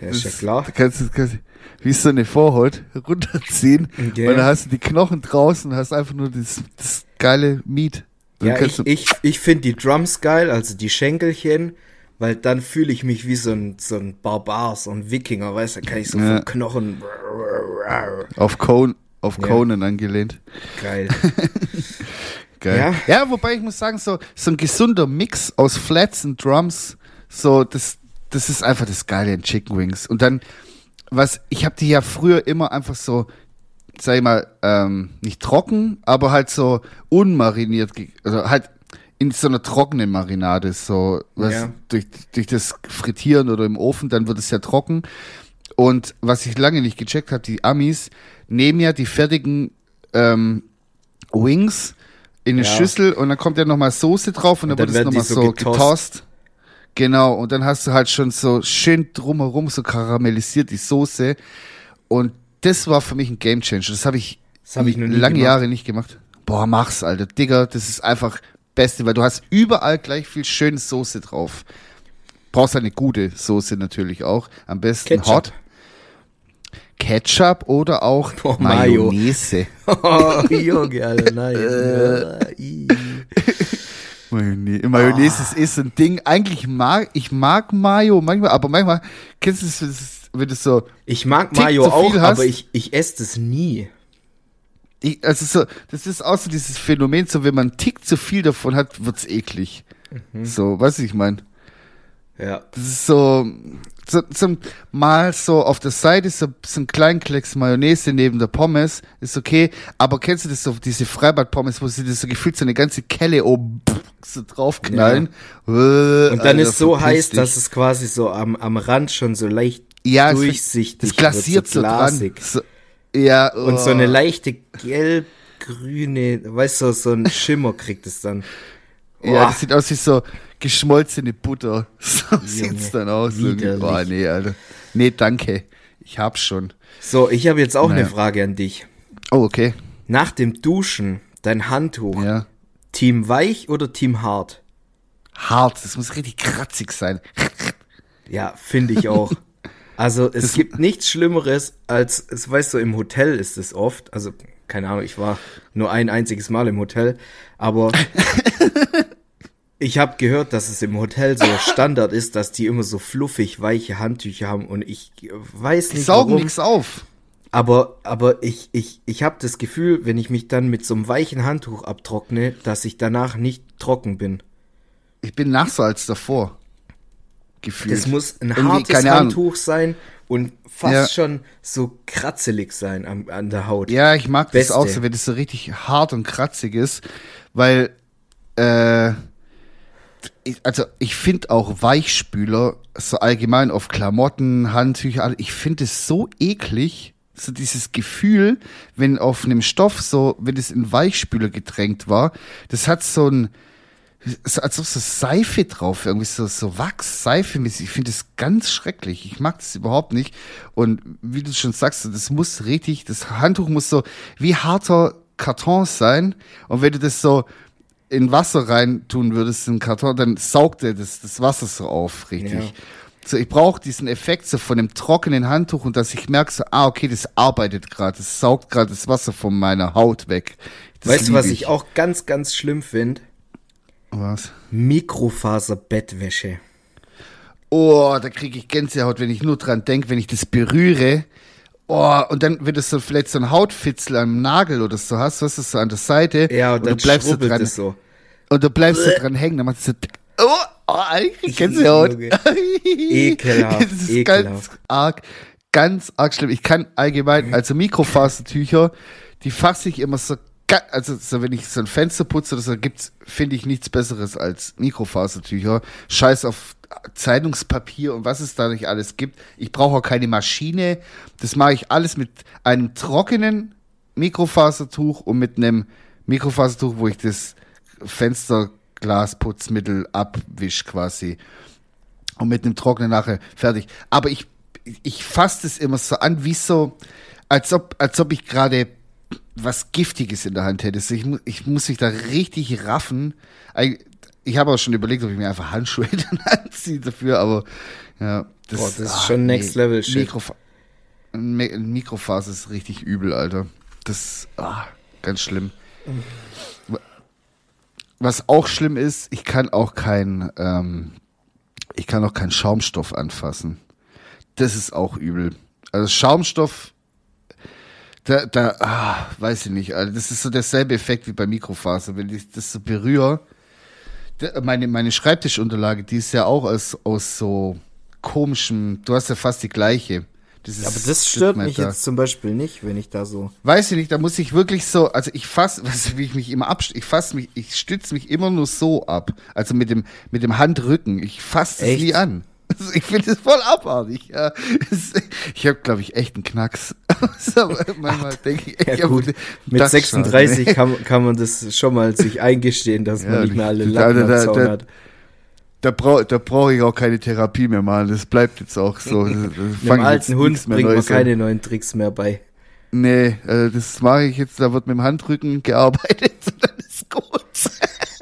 Ja, ist ja klar. Du kannst es quasi wie so eine Vorhaut runterziehen Okay. und dann hast du die Knochen draußen und hast einfach nur das, das geile Meat. Dann Ja, ich, ich, ich finde die Drums geil, also die Schenkelchen, weil dann fühle ich mich wie so ein, so ein Barbar, so ein Wikinger, weißt du, kann ich so Ja. vom Knochen. auf, Con auf Ja. Conan angelehnt. Geil. Geil. Ja. Ja. wobei ich muss sagen, so, so ein gesunder Mix aus Flats und Drums, so, das, das ist einfach das Geile in Chicken Wings. Und dann, was, ich habe die ja früher immer einfach so, sag ich mal, ähm, nicht trocken, aber halt so unmariniert, also halt in so einer trockenen Marinade, so, was, Ja. durch, durch das Frittieren oder im Ofen, dann wird es ja trocken. Und was ich lange nicht gecheckt habe, die Amis nehmen ja die fertigen ähm, Wings in eine Ja. Schüssel und dann kommt ja nochmal Soße drauf und, Und dann, dann wird es nochmal so so getoast. getoast. Genau, und dann hast du halt schon so schön drumherum so karamellisiert die Soße. Und das war für mich ein Gamechanger. Das habe ich, Das habe ich lange gemacht. Jahre nicht gemacht. Boah, mach's, Alter. Digga, das ist einfach Beste, weil du hast überall gleich viel schöne Soße drauf. Brauchst eine gute Soße natürlich auch. Am besten Ketchup. hot. Ketchup oder auch Oh, Mayo. Mayonnaise. Oh, Junge, Alter, nein. Äh. Mayonnaise, Mayonnaise Ah. ist, ein Ding. Eigentlich mag ich mag Mayo manchmal, aber manchmal kennst du das- wenn du so, Ich mag Mayo auch, hast. aber ich, ich esse das nie. Ich, also so, das ist auch so dieses Phänomen, so wenn man einen Tick zu viel davon hat, wird's eklig. Mhm. So, weißt du, ich meine. Ja. Das ist so, so, so mal so auf der Seite so, so ein kleinen Klecks Mayonnaise neben der Pommes, ist okay. Aber kennst du das so, diese Freibad-Pommes, wo sie das so gefühlt so eine ganze Kelle oben so draufknallen? Äh, Und dann Alter, ist so heiß, dich. dass es quasi so am, am Rand schon so leicht ja, es- durchsichtig das glasiert wird, so, dran. So, ja, Und so eine oh. leichte gelb-grüne, weißt du, so ein Schimmer kriegt es dann. Ja, Oh. das sieht aus wie so geschmolzene Butter. So sieht's dann aus. Oh, nee, Alter. Nee, danke. Ich hab's schon. So, ich habe jetzt auch Naja. eine Frage an dich. Oh, okay. Nach dem Duschen, dein Handtuch, Ja. Team weich oder Team hart? Hart. Das muss richtig kratzig sein. Ja, finde ich auch. Also es gibt nichts Schlimmeres als, es weißt du, im Hotel ist es oft, also keine Ahnung, ich war nur ein einziges Mal im Hotel, aber ich habe gehört, dass es im Hotel so Standard ist, dass die immer so fluffig weiche Handtücher haben und ich weiß Die nicht saugen warum, nichts auf. aber aber ich ich ich habe das Gefühl, wenn ich mich dann mit so einem weichen Handtuch abtrockne, dass ich danach nicht trocken bin. Ich bin nasser als davor. Gefühlt. Das muss ein Irgendwie, hartes. Handtuch sein und fast Ja. schon so kratzelig sein am, an der Haut. Ja, ich mag Beste. das auch so, wenn das so richtig hart und kratzig ist, weil, äh, also ich finde auch Weichspüler, so allgemein auf Klamotten, Handtücher, ich finde es so eklig, so dieses Gefühl, wenn auf einem Stoff so, wenn es in Weichspüler getränkt war, das hat so ein, als ob so Seife drauf, irgendwie so, so Wachs, Seife mäßig. Ich finde das ganz schrecklich. Ich mag das überhaupt nicht. Und wie du schon sagst, das muss richtig, das Handtuch muss so wie harter Karton sein. Und wenn du das so in Wasser rein tun würdest, in Karton, dann saugt er das, das Wasser so auf, richtig. Ja. So, ich brauche diesen Effekt so von dem trockenen Handtuch und dass ich merke so, ah, okay, das arbeitet gerade, das saugt gerade das Wasser von meiner Haut weg. Das weißt du, was lieb ich auch ganz, ganz schlimm finde? Was? Mikrofaserbettwäsche. Oh, da kriege ich Gänsehaut, wenn ich nur dran denke, wenn ich das berühre. Oh, und dann, wenn du so vielleicht so ein Hautfitzel am Nagel oder so hast, was ist so an der Seite. Ja, und dann du bleibst so schrubbelt dran, so. Und du bleibst so dran hängen, dann machst du so, oh, oh, Gänsehaut. Ekelhaft, Das ist ekelhaft. ganz arg, ganz arg schlimm. Ich kann allgemein, also Mikrofasertücher, die fasse ich immer so, also so, wenn ich so ein Fenster putze so, gibt's, finde ich nichts Besseres als Mikrofasertücher. Scheiß auf Zeitungspapier und was es da nicht alles gibt. Ich brauche auch keine Maschine. Das mache ich alles mit einem trockenen Mikrofasertuch und mit einem Mikrofasertuch, wo ich das Fensterglasputzmittel abwisch quasi. Und mit einem trockenen nachher fertig. Aber ich, ich fasse es immer so an, wie so, als ob, als ob ich gerade was Giftiges in der Hand hätte. Also ich, ich muss mich da richtig raffen. Ich habe auch schon überlegt, ob ich mir einfach Handschuhe dann anziehe dafür, aber ja. Das, Boah, das ist schon Next Level Shit. Mikrofa Me Mikrophase ist richtig übel, Alter. Das ah, ganz schlimm. Was auch schlimm ist, ich kann auch kein, ähm, ich kann auch keinen Schaumstoff anfassen. Das ist auch übel. Also Schaumstoff, da, da, ah, weiß ich nicht, Alter. Das ist so derselbe Effekt wie bei Mikrofaser. Wenn ich das so berühre, meine, meine Schreibtischunterlage, die ist ja auch aus, aus so komischem, du hast ja fast die gleiche. Dieses Aber das stört mich jetzt zum Beispiel nicht, wenn ich da so. Weiß ich nicht, da muss ich wirklich so, also ich fass, weißt du, wie ich mich immer ab, ich fass mich, ich stütze mich immer nur so ab, also mit dem, mit dem Handrücken. Ich fass das Echt? nie an. Also ich finde es voll abartig. Ja. Ich habe, glaube ich, echt einen Knacks. Manchmal denke ich, Ja, ich hab gut. Mit Dachschaden, 36 ne? kann, kann man das schon mal sich eingestehen, dass man Ja, nicht mehr alle da- Lappen da- da- hat. Da brauche da brauch ich auch keine Therapie mehr machen. Das bleibt jetzt auch so. Jetzt alten Hund bringt man keine neuen Tricks mehr bei. Nee, äh, das mache ich jetzt, da wird mit dem Handrücken gearbeitet. Dann ist gut.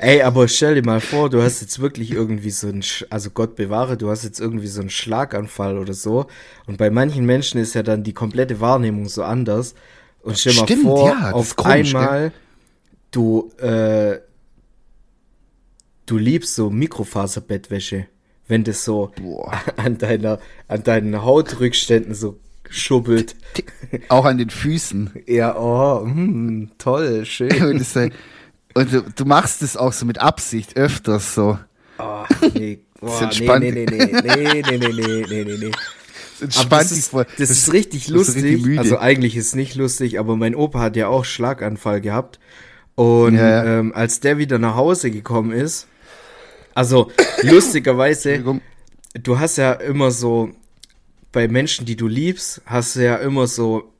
Ey, aber stell dir mal vor, du hast jetzt wirklich irgendwie so ein, Sch also Gott bewahre, du hast jetzt irgendwie so einen Schlaganfall oder so. Und bei manchen Menschen ist ja dann die komplette Wahrnehmung so anders. Und stell Stimmt, mal vor, ja, auf komisch, einmal, du, äh, du liebst so Mikrofaserbettwäsche, wenn das so Boah. an deiner, an deinen Hautrückständen so schubbelt. Auch an den Füßen. Ja, oh, mm, toll, schön. Und, das, du, du machst es auch so mit Absicht öfters so. Oh, nee, nee, entspannt. nee, nee, nee, nee, nee, nee, nee, nee, nee, nee. Das das ist, voll. das ist richtig das ist lustig. richtig müde. also eigentlich ist es nicht lustig, aber mein Opa hat ja auch Schlaganfall gehabt. Und Ja, ja. Ähm, als der wieder nach Hause gekommen ist, also lustigerweise, du hast ja immer so, bei Menschen, die du liebst, hast du ja immer so,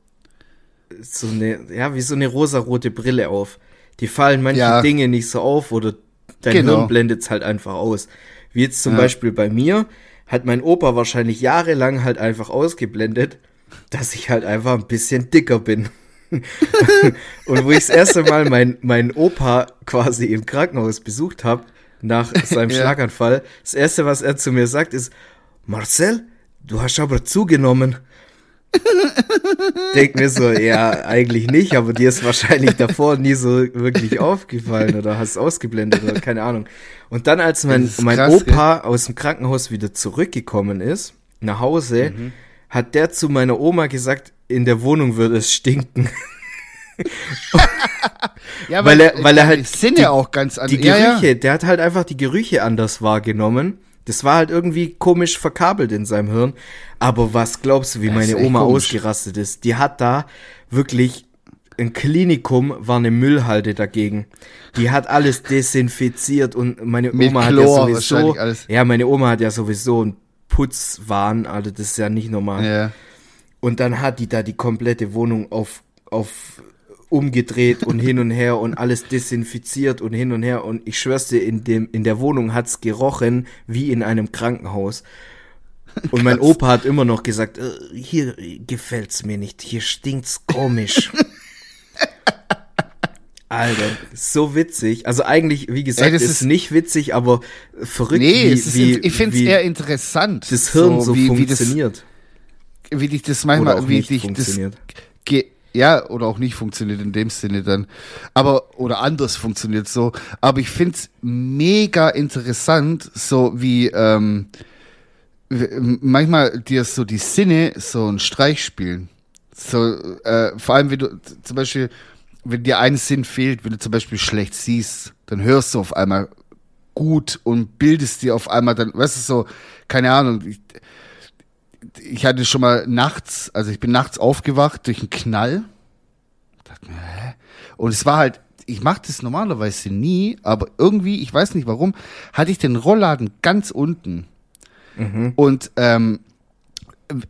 so eine, ja, wie so eine rosarote Brille auf. Die fallen manche Ja. Dinge nicht so auf oder dein Genau. Hirn blendet es halt einfach aus. Wie jetzt zum Ja. Beispiel bei mir, hat mein Opa wahrscheinlich jahrelang halt einfach ausgeblendet, dass ich halt einfach ein bisschen dicker bin. Und wo ich das erste Mal mein, mein Opa quasi im Krankenhaus besucht habe, nach seinem Ja. Schlaganfall, das erste, was er zu mir sagt, ist, Marcel, du hast aber zugenommen. Denk mir so, ja, eigentlich nicht, aber dir ist wahrscheinlich davor nie so wirklich aufgefallen oder hast ausgeblendet oder keine Ahnung. Und dann, als mein, mein krass, Opa aus dem Krankenhaus wieder zurückgekommen ist, nach Hause, Mhm. hat der zu meiner Oma gesagt, in der Wohnung würde es stinken. Ja, weil er- weil er halt sind die- ja auch ganz anders. Die Gerüche, der hat halt einfach die Gerüche anders wahrgenommen. Das war halt irgendwie komisch verkabelt in seinem Hirn. Aber was glaubst du, wie Das meine Oma komisch. ausgerastet ist? Die hat da wirklich ein Klinikum war eine Müllhalde dagegen. Die hat alles desinfiziert und meine Mit Oma Chlor hat ja sowieso, ja, meine Oma hat ja sowieso einen Putzwahn, also das ist ja nicht normal. Ja. Und dann hat die da die komplette Wohnung auf, auf umgedreht und hin und her und alles desinfiziert und hin und her. Und ich schwör's dir, in, dem, in der Wohnung hat's gerochen wie in einem Krankenhaus. Und mein Opa hat immer noch gesagt, äh, hier gefällt's mir nicht, hier stinkt's komisch. Alter, so witzig. Also eigentlich, wie gesagt, Ey, das ist, ist- nicht witzig, aber verrückt, Nee, wie, es ist, wie, ich finde es eher interessant. das Hirn so, wie, wie, das, funktioniert. wie dich das manchmal, auch wie dich funktioniert. das ge ja, oder auch nicht funktioniert in dem Sinne dann. Aber, oder anders funktioniert so. Aber ich finde es mega interessant, so wie, ähm, manchmal dir so die Sinne so einen Streich spielen. So, äh, vor allem, wenn du zum Beispiel, wenn dir ein Sinn fehlt, wenn du zum Beispiel schlecht siehst, dann hörst du auf einmal gut und bildest dir auf einmal dann, weißt du, so, keine Ahnung, ich, ich hatte schon mal nachts, also ich bin nachts aufgewacht durch einen Knall. Dachte mir, hä? Und es war halt, ich mache das normalerweise nie, aber irgendwie, ich weiß nicht warum, hatte ich den Rollladen ganz unten. Und ähm,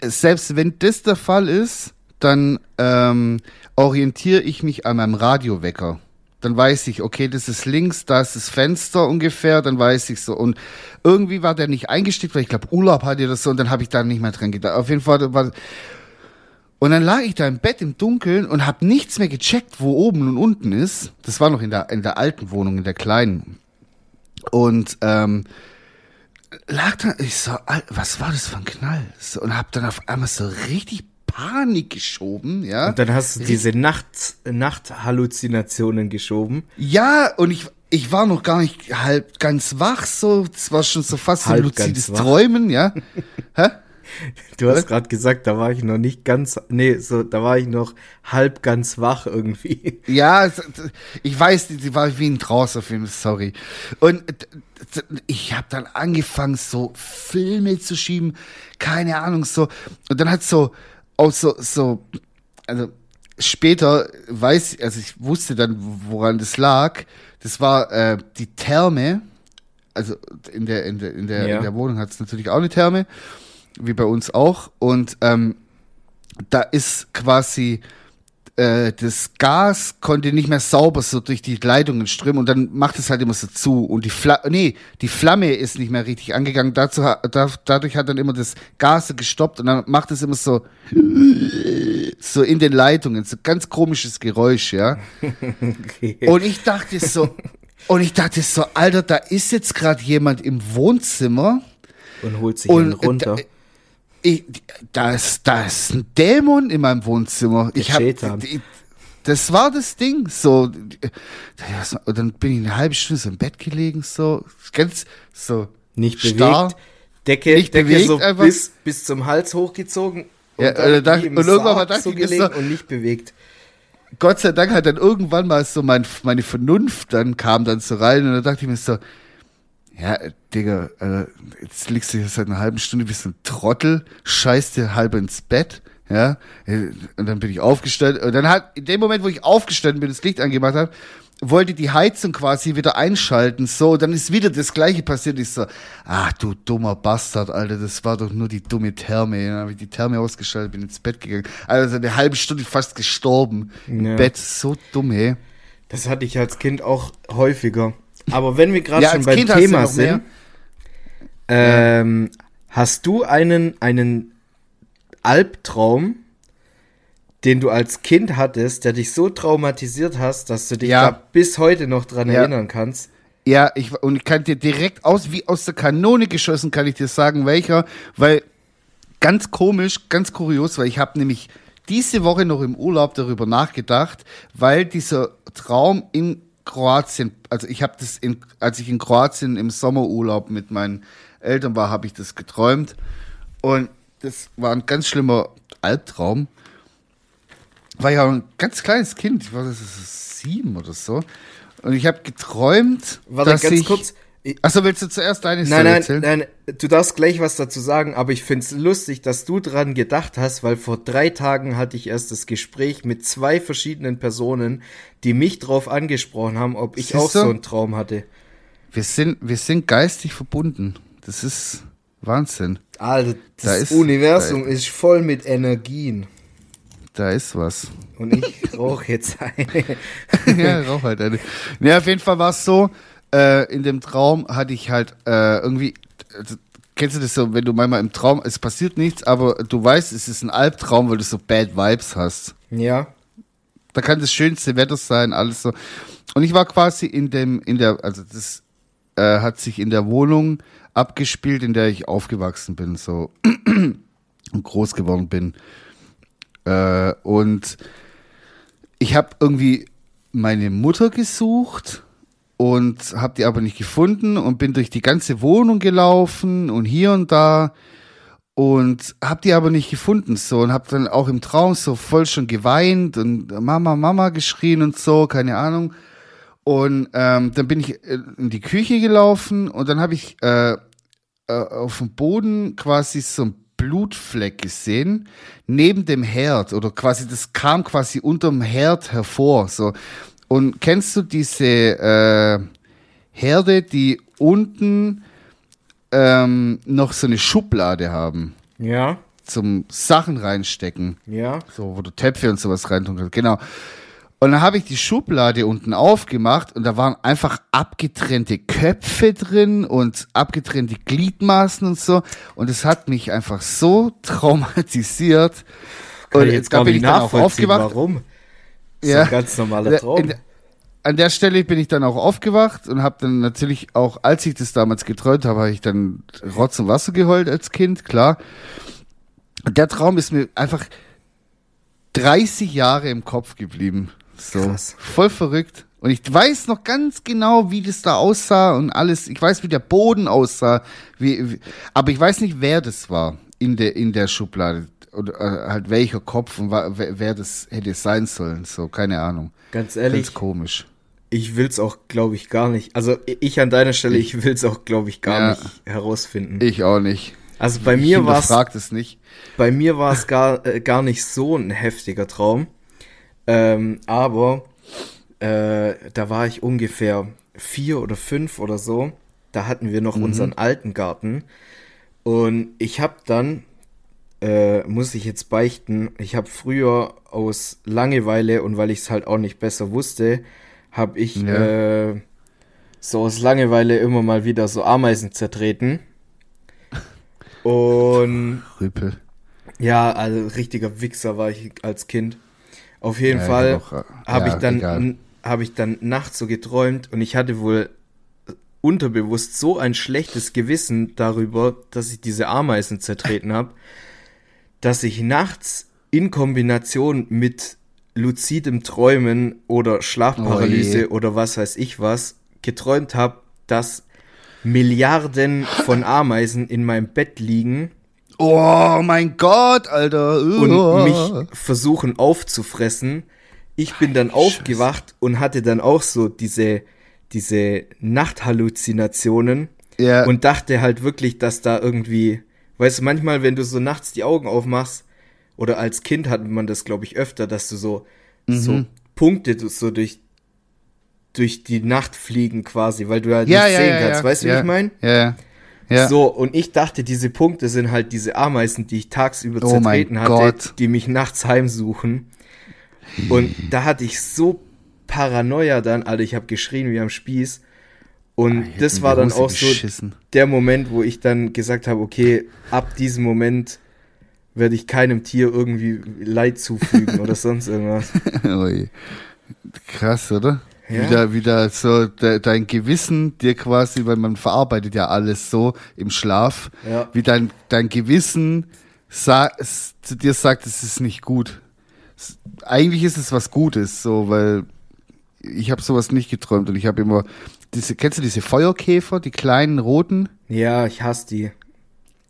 selbst wenn das der Fall ist, dann ähm, orientiere ich mich an meinem Radiowecker. Dann weiß ich, okay, das ist links, da ist das Fenster ungefähr, dann weiß ich so. Und irgendwie war der nicht eingestickt, weil ich glaube, Urlaub hatte oder so, und dann habe ich da nicht mehr dran gedacht. Auf jeden Fall war. Und dann lag ich da im Bett im Dunkeln und habe nichts mehr gecheckt, wo oben und unten ist. Das war noch in der, in der alten Wohnung, in der kleinen. Und ähm, lag da, ich so, was war das für ein Knall? So, und hab dann auf einmal so richtig Panik geschoben, ja. Und dann hast du diese Nacht, Nachthalluzinationen geschoben. Ja, und ich, ich war noch gar nicht halb ganz wach, so, das war schon so fast so Halb luzides ganz wach. Träumen, ja. Hä? Du hast gerade gesagt, da war ich noch nicht ganz, nee, so, da war ich noch halb ganz wach irgendwie. Ja, es- ich weiß, die, war wie ein Trance auf jeden Fall, sorry. Und ich habe dann angefangen, so Filme zu schieben, keine Ahnung, so. Und dann hat so, auch so, so, also später weiß, also ich wusste dann, woran das lag. Das war äh, die Therme. Also in der, in der, in der, Ja. in der Wohnung hat es natürlich auch eine Therme, wie bei uns auch. Und ähm, da ist quasi äh, das Gas konnte nicht mehr sauber so durch die Leitungen strömen und dann macht es halt immer so zu und die Fla nee, die Flamme ist nicht mehr richtig angegangen. Dazu da, dadurch hat dann immer das Gas so gestoppt und dann macht es immer so so in den Leitungen, so ganz komisches Geräusch, ja. Okay. Und ich dachte so und ich dachte so, Alter, da ist jetzt gerade jemand im Wohnzimmer Und holt sich und ihn runter. Da, ich, da, ist, da ist ein Dämon in meinem Wohnzimmer. Ich hab, das war das Ding. So, und dann bin ich eine halbe Stunde so im Bett gelegen, so ganz so nicht starr. bewegt. Decke, Nicht Decke bewegt, so einfach. bis, bis zum Hals hochgezogen. Ja, dann äh, da- und irgendwann dachte so ich mir so- gelegen und nicht bewegt. Gott sei Dank hat dann irgendwann mal so mein, meine Vernunft dann kam dann so rein und dann dachte ich mir so, ja, Digga, äh, jetzt liegst du hier seit einer halben Stunde, bist ein Trottel, scheißt dir halb ins Bett, ja, und dann bin ich aufgestanden und dann hat, in dem Moment, wo ich aufgestanden bin, das Licht angemacht habe, wollte die Heizung quasi wieder einschalten, so, dann ist wieder das Gleiche passiert, ich so, ach du dummer Bastard, Alter, das war doch nur die dumme Therme, dann habe ich die Therme ausgeschaltet, bin ins Bett gegangen, also eine halbe Stunde fast gestorben im Ja. Bett, so dumm, ey. Das hatte ich als Kind auch häufiger. Aber wenn wir gerade Ja, schon beim Kind Thema sind, ähm, hast du einen, einen Albtraum, den du als Kind hattest, der dich so traumatisiert hast, dass du dich Ja. da bis heute noch dran erinnern kannst? Ja, ich, und ich kann dir direkt aus, wie aus der Kanone geschossen, kann ich dir sagen, welcher, weil ganz komisch, ganz kurios, weil ich habe nämlich diese Woche noch im Urlaub darüber nachgedacht, weil dieser Traum in Kroatien, also ich habe das, in, als ich in Kroatien im Sommerurlaub mit meinen Eltern war, habe ich das geträumt und das war ein ganz schlimmer Albtraum. War ja ein ganz kleines Kind, ich war das sieben oder so. Und ich habe geträumt, Warte, dass ganz ich, kurz. Achso, willst du zuerst deine Nein, Story nein, erzählen? nein, du darfst gleich was dazu sagen, aber ich find's lustig, dass du dran gedacht hast, weil vor drei Tagen hatte ich erst das Gespräch mit zwei verschiedenen Personen, die mich drauf angesprochen haben, ob ich Siehst auch du? so einen Traum hatte. Wir sind, wir sind geistig verbunden. Das ist Wahnsinn. Alter, Da das ist- Universum da- ist voll mit Energien. Da ist was. Und ich rauche jetzt eine. ja, rauch halt eine. Ja, auf jeden Fall war es so, äh, in dem Traum hatte ich halt äh, irgendwie, kennst du das so, wenn du manchmal im Traum, es passiert nichts, aber du weißt, es ist ein Albtraum, weil du so Bad Vibes hast. Ja. Da kann das schönste Wetter sein, alles so. Und ich war quasi in dem, in der, also das äh, hat sich in der Wohnung abgespielt, in der ich aufgewachsen bin, so und groß geworden bin. Äh, und ich habe irgendwie meine Mutter gesucht und habe die aber nicht gefunden und bin durch die ganze Wohnung gelaufen und hier und da und habe die aber nicht gefunden so. Und habe dann auch im Traum so voll schon geweint und Mama Mama geschrien und so keine Ahnung. Und ähm, dann bin ich äh, in die Küche gelaufen und dann habe ich äh, äh, auf dem Boden quasi so ein Blutfleck gesehen neben dem Herd oder quasi das kam quasi unterm Herd hervor so und kennst du diese äh, Herde die unten ähm, noch so eine Schublade haben Ja. zum Sachen reinstecken Ja. so, wo du Töpfe und sowas reintun kannst. Genau. Und dann habe ich die Schublade unten aufgemacht und da waren einfach abgetrennte Köpfe drin und abgetrennte Gliedmaßen und so. Und es hat mich einfach so traumatisiert. Kann und ich jetzt gar bin ich dann auch nachvollziehen, aufgewacht. warum. Das ist Ja. ein ganz normaler Traum. An der Stelle bin ich dann auch aufgewacht und habe dann natürlich auch, als ich das damals geträumt habe, habe ich dann Rotz und Wasser geheult als Kind, klar. Und der Traum ist mir einfach 30 Jahre im Kopf geblieben. So. Krass. Voll verrückt. Und ich weiß noch ganz genau, wie das da aussah und alles. Ich weiß, wie der Boden aussah. Wie, wie, aber ich weiß nicht, wer das war in der, in der Schublade. Oder äh, halt welcher Kopf und wer, wer das hätte sein sollen. So, keine Ahnung. Ganz ehrlich, Ganz komisch. ich will's auch, glaube ich, gar nicht. Also ich an deiner Stelle, ich will's auch, glaube ich, gar Ja. nicht herausfinden. Ich auch nicht. also bei mir war's, fragt es nicht. bei mir war es gar, äh, gar nicht so ein heftiger Traum. Ähm, aber äh, da war ich ungefähr vier oder fünf oder so. Da hatten wir noch unseren alten Garten. Und ich habe dann, äh, muss ich jetzt beichten, ich habe früher aus Langeweile und weil ich es halt auch nicht besser wusste, habe ich Ja. äh, so aus Langeweile immer mal wieder so Ameisen zertreten. Und Rüpel. ja, also richtiger Wichser war ich als Kind. Auf jeden Ja, Fall hab auch, äh, habe ja, ich dann habe ich dann nachts so geträumt und ich hatte wohl unterbewusst so ein schlechtes Gewissen darüber, dass ich diese Ameisen zertreten habe, dass ich nachts in Kombination mit luzidem Träumen oder Schlafparalyse Oh oder was weiß ich was geträumt habe, dass Milliarden von Ameisen in meinem Bett liegen Oh mein Gott, Alter. und mich versuchen aufzufressen. Ich bin dann aufgewacht und hatte dann auch so diese, diese Nachthalluzinationen ja, und dachte halt wirklich, dass da irgendwie, weißt du, manchmal, wenn du so nachts die Augen aufmachst, oder als Kind hat man das, glaube ich, öfter, dass du so, Mhm. so Punkte so durch, durch die Nacht fliegen quasi, weil du halt ja, nicht ja, sehen ja, kannst. weißt du, wie ich meine? Ja, ja. So, und ich dachte, diese Punkte sind halt diese Ameisen, die ich tagsüber Oh zertreten hatte, Gott. die mich nachts heimsuchen. Und da hatte ich so Paranoia dann, Alter, ich habe geschrien wie am Spieß. Und hätte das war dann Hose auch so geschissen. der Moment, wo ich dann gesagt habe, okay, ab diesem Moment werde ich keinem Tier irgendwie Leid zufügen oder sonst irgendwas. Ui. Krass, oder? Ja. Wieder, wieder so de, dein Gewissen dir quasi, weil man verarbeitet ja alles so im Schlaf, Ja. wie dein, dein Gewissen sa zu dir sagt, es ist nicht gut. Eigentlich ist es was Gutes, so, weil ich habe sowas nicht geträumt und ich habe immer diese, kennst du diese Feuerkäfer, die kleinen roten? Ja, ich hasse die.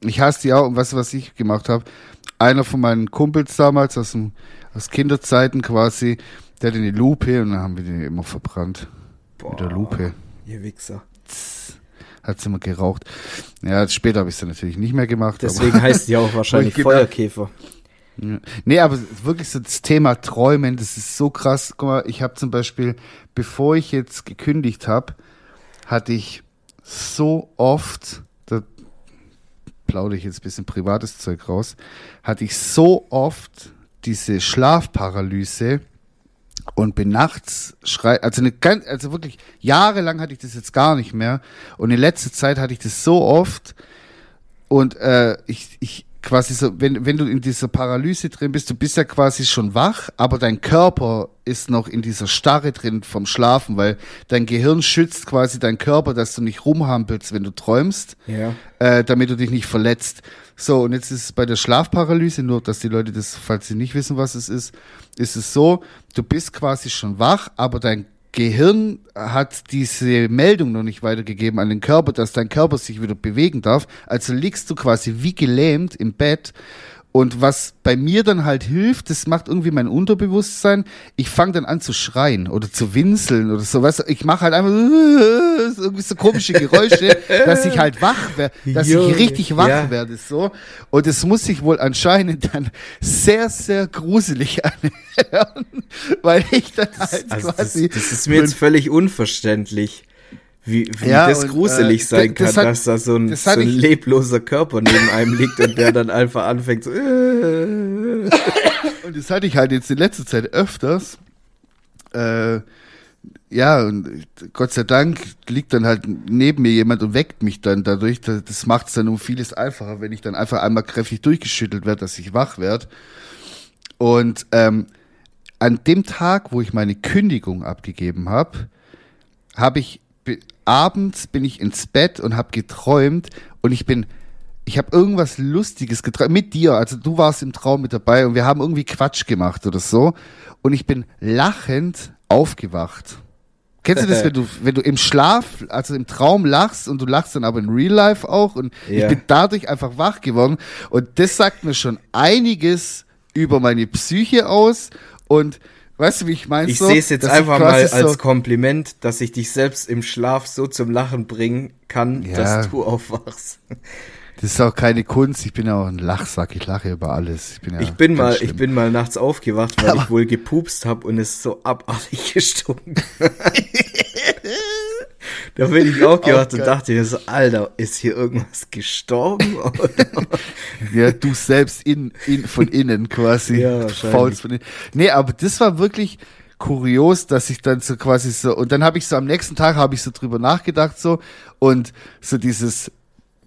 Ich hasse die auch und weißt du, was ich gemacht habe? Einer von meinen Kumpels damals aus, dem, aus Kinderzeiten quasi, der hatte eine Lupe und dann haben wir die immer verbrannt. Mit der Lupe. Ihr Wichser. Hat's immer geraucht. Ja, später habe ich es dann natürlich nicht mehr gemacht. Deswegen heißt die auch wahrscheinlich gedacht- Feuerkäfer. Ja. Nee, aber wirklich so das Thema Träumen, das ist so krass. Guck mal, ich habe zum Beispiel, bevor ich jetzt gekündigt habe, hatte ich so oft, da plaudere ich jetzt ein bisschen privates Zeug raus, hatte ich so oft diese Schlafparalyse und bin nachts schrei, also eine ganz, also wirklich jahrelang hatte ich das jetzt gar nicht mehr und in letzter Zeit hatte ich das so oft und äh, ich, ich quasi so, wenn, wenn du in dieser Paralyse drin bist, du bist ja quasi schon wach, aber dein Körper ist noch in dieser Starre drin vom Schlafen, weil dein Gehirn schützt quasi deinen Körper, dass du nicht rumhampelst, wenn du träumst Ja. äh, damit du dich nicht verletzt. So, und jetzt ist es bei der Schlafparalyse, nur dass die Leute das, falls sie nicht wissen, was es ist, ist es so, du bist quasi schon wach, aber dein Gehirn hat diese Meldung noch nicht weitergegeben an den Körper, dass dein Körper sich wieder bewegen darf. Also liegst du quasi wie gelähmt im Bett. Und was bei mir dann halt hilft, das macht irgendwie mein Unterbewusstsein. Ich fange dann an zu schreien oder zu winseln oder so. Weißt du, ich mache halt einfach so irgendwie so komische Geräusche, dass ich halt wach werde, dass Junge, ich richtig wach ja. werde. So. Und es muss sich wohl anscheinend dann sehr, sehr gruselig anhören, weil ich dann halt Also das, quasi. das ist mir jetzt völlig unverständlich, wie, wie Ja, das und, gruselig äh, sein das kann, hat- dass da so ein, das so ein lebloser Körper neben einem liegt und der dann einfach anfängt so. Äh. Und das hatte ich halt jetzt in letzter Zeit öfters. äh, ja, und Gott sei Dank liegt dann halt neben mir jemand und weckt mich dann dadurch. Das macht es dann um vieles einfacher, wenn ich dann einfach einmal kräftig durchgeschüttelt werde, dass ich wach werde. Und ähm, an dem Tag, wo ich meine Kündigung abgegeben habe, habe ich abends bin ich ins Bett und habe geträumt und ich bin ich habe irgendwas Lustiges geträumt mit dir. Also du warst im Traum mit dabei und wir haben irgendwie Quatsch gemacht oder so. Und ich bin lachend aufgewacht. Kennst du das, wenn du, wenn du im Schlaf, also im Traum lachst und du lachst dann aber in Real Life auch und ja. ich bin dadurch einfach wach geworden und das sagt mir schon einiges über meine Psyche aus und Weißt du, wie ich meine? Ich so, sehe es jetzt einfach mal als so Kompliment, dass ich dich selbst im Schlaf so zum Lachen bringen kann, ja. dass du aufwachst. Das ist auch keine Kunst. Ich bin ja auch ein Lachsack. Ich lache über alles. Ich bin, ja ich bin mal, schlimm. ich bin mal nachts aufgewacht, weil Aber ich wohl gepupst habe und es so abartig gestunken. da bin ich auch gewacht und dachte mir so, Alter, ist hier irgendwas gestorben? ja, du selbst in, in, von innen quasi. Ja, faulst von innen. Nee, aber das war wirklich kurios, dass ich dann so quasi so, und dann habe ich so am nächsten Tag habe ich so drüber nachgedacht so und so dieses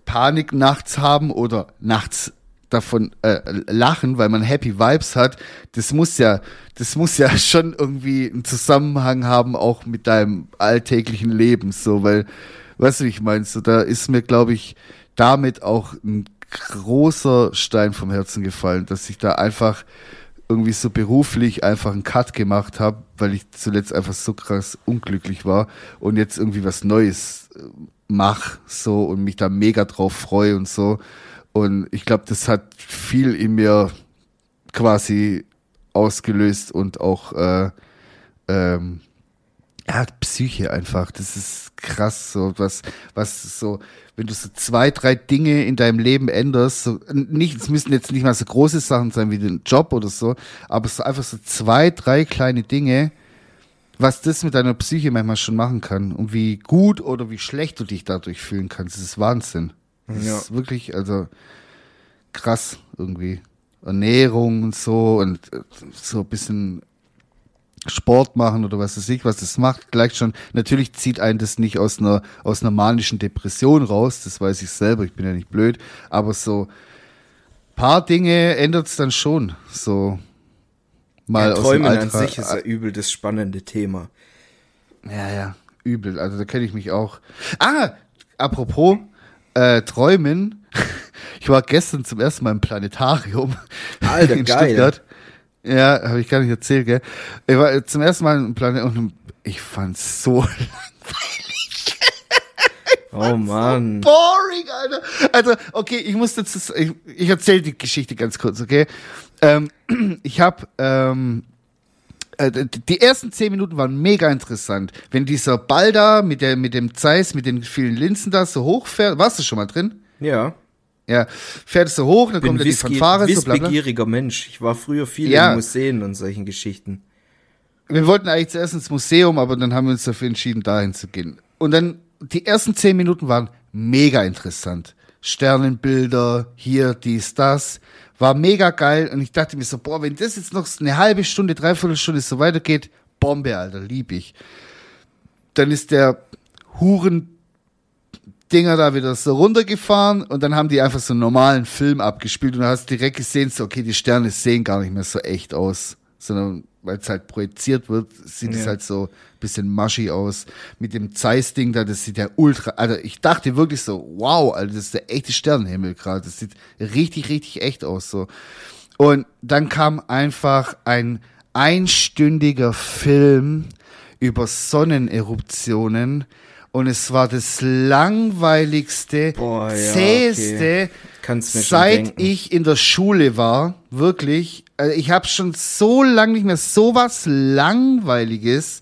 Panik nachts haben oder nachts davon äh, lachen, weil man Happy Vibes hat, das muss ja, das muss ja schon irgendwie einen Zusammenhang haben, auch mit deinem alltäglichen Leben, so, weil, weißt du, wie ich meine, so, da ist mir, glaube ich, damit auch ein großer Stein vom Herzen gefallen, dass ich da einfach irgendwie so beruflich einfach einen Cut gemacht habe, weil ich zuletzt einfach so krass unglücklich war und jetzt irgendwie was Neues äh, mach so und mich da mega drauf freue und so. Und ich glaube, das hat viel in mir quasi ausgelöst und auch äh, ähm, ja, Psyche einfach. Das ist krass, so was, was so, wenn du so zwei, drei Dinge in deinem Leben änderst, so nicht, es müssen jetzt nicht mal so große Sachen sein wie den Job oder so, aber so einfach so zwei, drei kleine Dinge, was das mit deiner Psyche manchmal schon machen kann und wie gut oder wie schlecht du dich dadurch fühlen kannst. Das ist Wahnsinn. Das ja. ist wirklich, also krass irgendwie. Ernährung und so und äh, so ein bisschen Sport machen oder was weiß ich, was das macht, gleich schon. Natürlich zieht einen das nicht aus einer, aus einer manischen Depression raus, das weiß ich selber, ich bin ja nicht blöd, aber so paar Dinge ändert es dann schon. So, mal ja, Träumen an sich ist ja übel das spannende Thema. Ja, ja, übel. Also da kenne ich mich auch. Ah, apropos äh, Träumen. Ich war gestern zum ersten Mal im Planetarium Alter, in geil. Stuttgart. Ja, habe ich gar nicht erzählt, gell? Ich war zum ersten Mal im Planetarium und ich fand's so langweilig. oh Mann. So boring, Alter. Also, okay, ich muss jetzt, ich, ich erzähle die Geschichte ganz kurz, okay? Ähm, ich habe ähm, äh, die ersten zehn Minuten waren mega interessant. Wenn dieser Ball da mit, der, mit dem Zeiss, mit den vielen Linsen da so hochfährt, warst du schon mal drin? Ja. Ja, fährt es so hoch, dann Bin kommt Whisky, die Fanfare. Wissbegieriger so Mensch. Ich war früher viel ja. in Museen und solchen Geschichten. Wir wollten eigentlich zuerst ins Museum, aber dann haben wir uns dafür entschieden, dahin zu gehen. Und dann, die ersten zehn Minuten waren mega interessant. Sternenbilder, hier, dies, das. War mega geil und ich dachte mir so, boah, wenn das jetzt noch eine halbe Stunde, dreiviertel Stunde so weitergeht, Bombe, Alter, lieb ich. Dann ist der Huren Dinger da wieder so runtergefahren und dann haben die einfach so einen normalen Film abgespielt und du hast direkt gesehen, so, okay, die Sterne sehen gar nicht mehr so echt aus, sondern weil es halt projiziert wird, sieht ja. es halt so bisschen mushy aus. Mit dem Zeiss-Ding da, das sieht ja ultra, also ich dachte wirklich so, wow, Alter, das ist der echte Sternenhimmel gerade. Das sieht richtig, richtig echt aus, so. Und dann kam einfach ein einstündiger Film über Sonneneruptionen und es war das langweiligste, Boah, ja, zäheste, okay. seit ich in der Schule war. Wirklich. Also ich habe schon so lange nicht mehr so was Langweiliges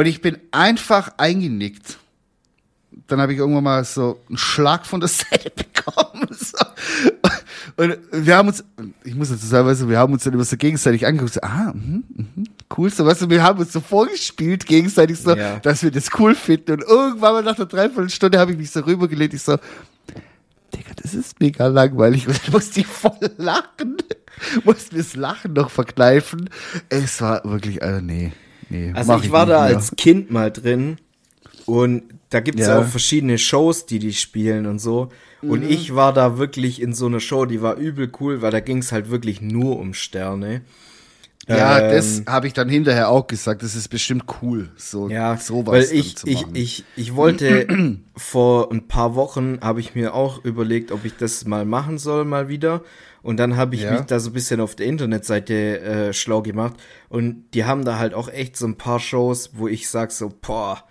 und ich bin einfach eingenickt. Dann habe ich irgendwann mal so einen Schlag von der Seite bekommen. So. Und wir haben uns, ich muss dazu sagen, weißt du, wir haben uns dann immer so gegenseitig angeguckt, so, ah, mh, mh, cool, so, weißt du, wir haben uns so vorgespielt gegenseitig so, ja. dass wir das cool finden. Und irgendwann mal nach einer Dreiviertelstunde habe ich mich so rübergelegt, ich so, Digga, das ist mega langweilig. Und dann musste ich voll lachen. musste mir das Lachen noch verkneifen. Es war wirklich, also nee, Nee, Also ich war da mehr. als Kind mal drin und da gibt's ja. Ja. auch verschiedene Shows, die die spielen und so. Und Mhm. ich war da wirklich in so einer Show, die war übel cool, weil da ging's halt wirklich nur um Sterne. Ja, Ähm, das habe ich dann hinterher auch gesagt. Das ist bestimmt cool, so Ja, sowas weil ich, zu ich, machen. ich, ich wollte vor ein paar Wochen habe ich mir auch überlegt, ob ich das mal machen soll, mal wieder. Und dann habe ich Ja. mich da so ein bisschen auf der Internetseite äh, schlau gemacht. Und die haben da halt auch echt so ein paar Shows, wo ich sag so, boah,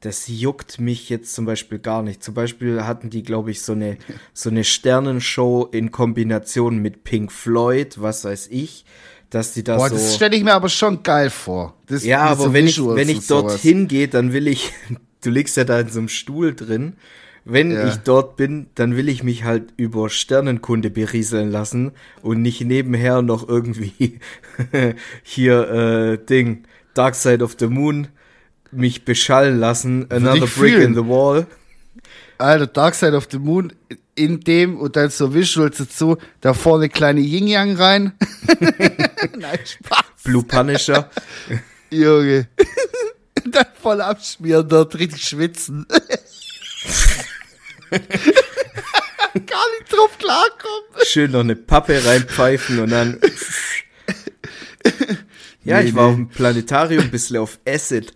das juckt mich jetzt zum Beispiel gar nicht. Zum Beispiel hatten die, glaube ich, so eine, so eine Sternenshow in Kombination mit Pink Floyd, was weiß ich, dass die da Boah, so. das stelle ich mir aber schon geil vor. Das, Ja, aber so wenn ich, wenn ich dort sowas. hingehe, dann will ich, du liegst ja da in so einem Stuhl drin. Wenn Ja. ich dort bin, dann will ich mich halt über Sternenkunde berieseln lassen und nicht nebenher noch irgendwie hier äh, Ding Dark Side of the Moon mich beschallen lassen. Another brick in the wall. Alter, Dark Side of the Moon, in dem und dann so Visuals dazu, da vorne kleine Yin-Yang rein. Nein, Spaß. Blue Punisher. Junge. dann voll abschmieren dort, richtig schwitzen. Gar nicht drauf klarkommen. Schön noch eine Pappe reinpfeifen und dann. Ja, Nee, ich war nee. auf dem Planetarium, bisschen auf Acid.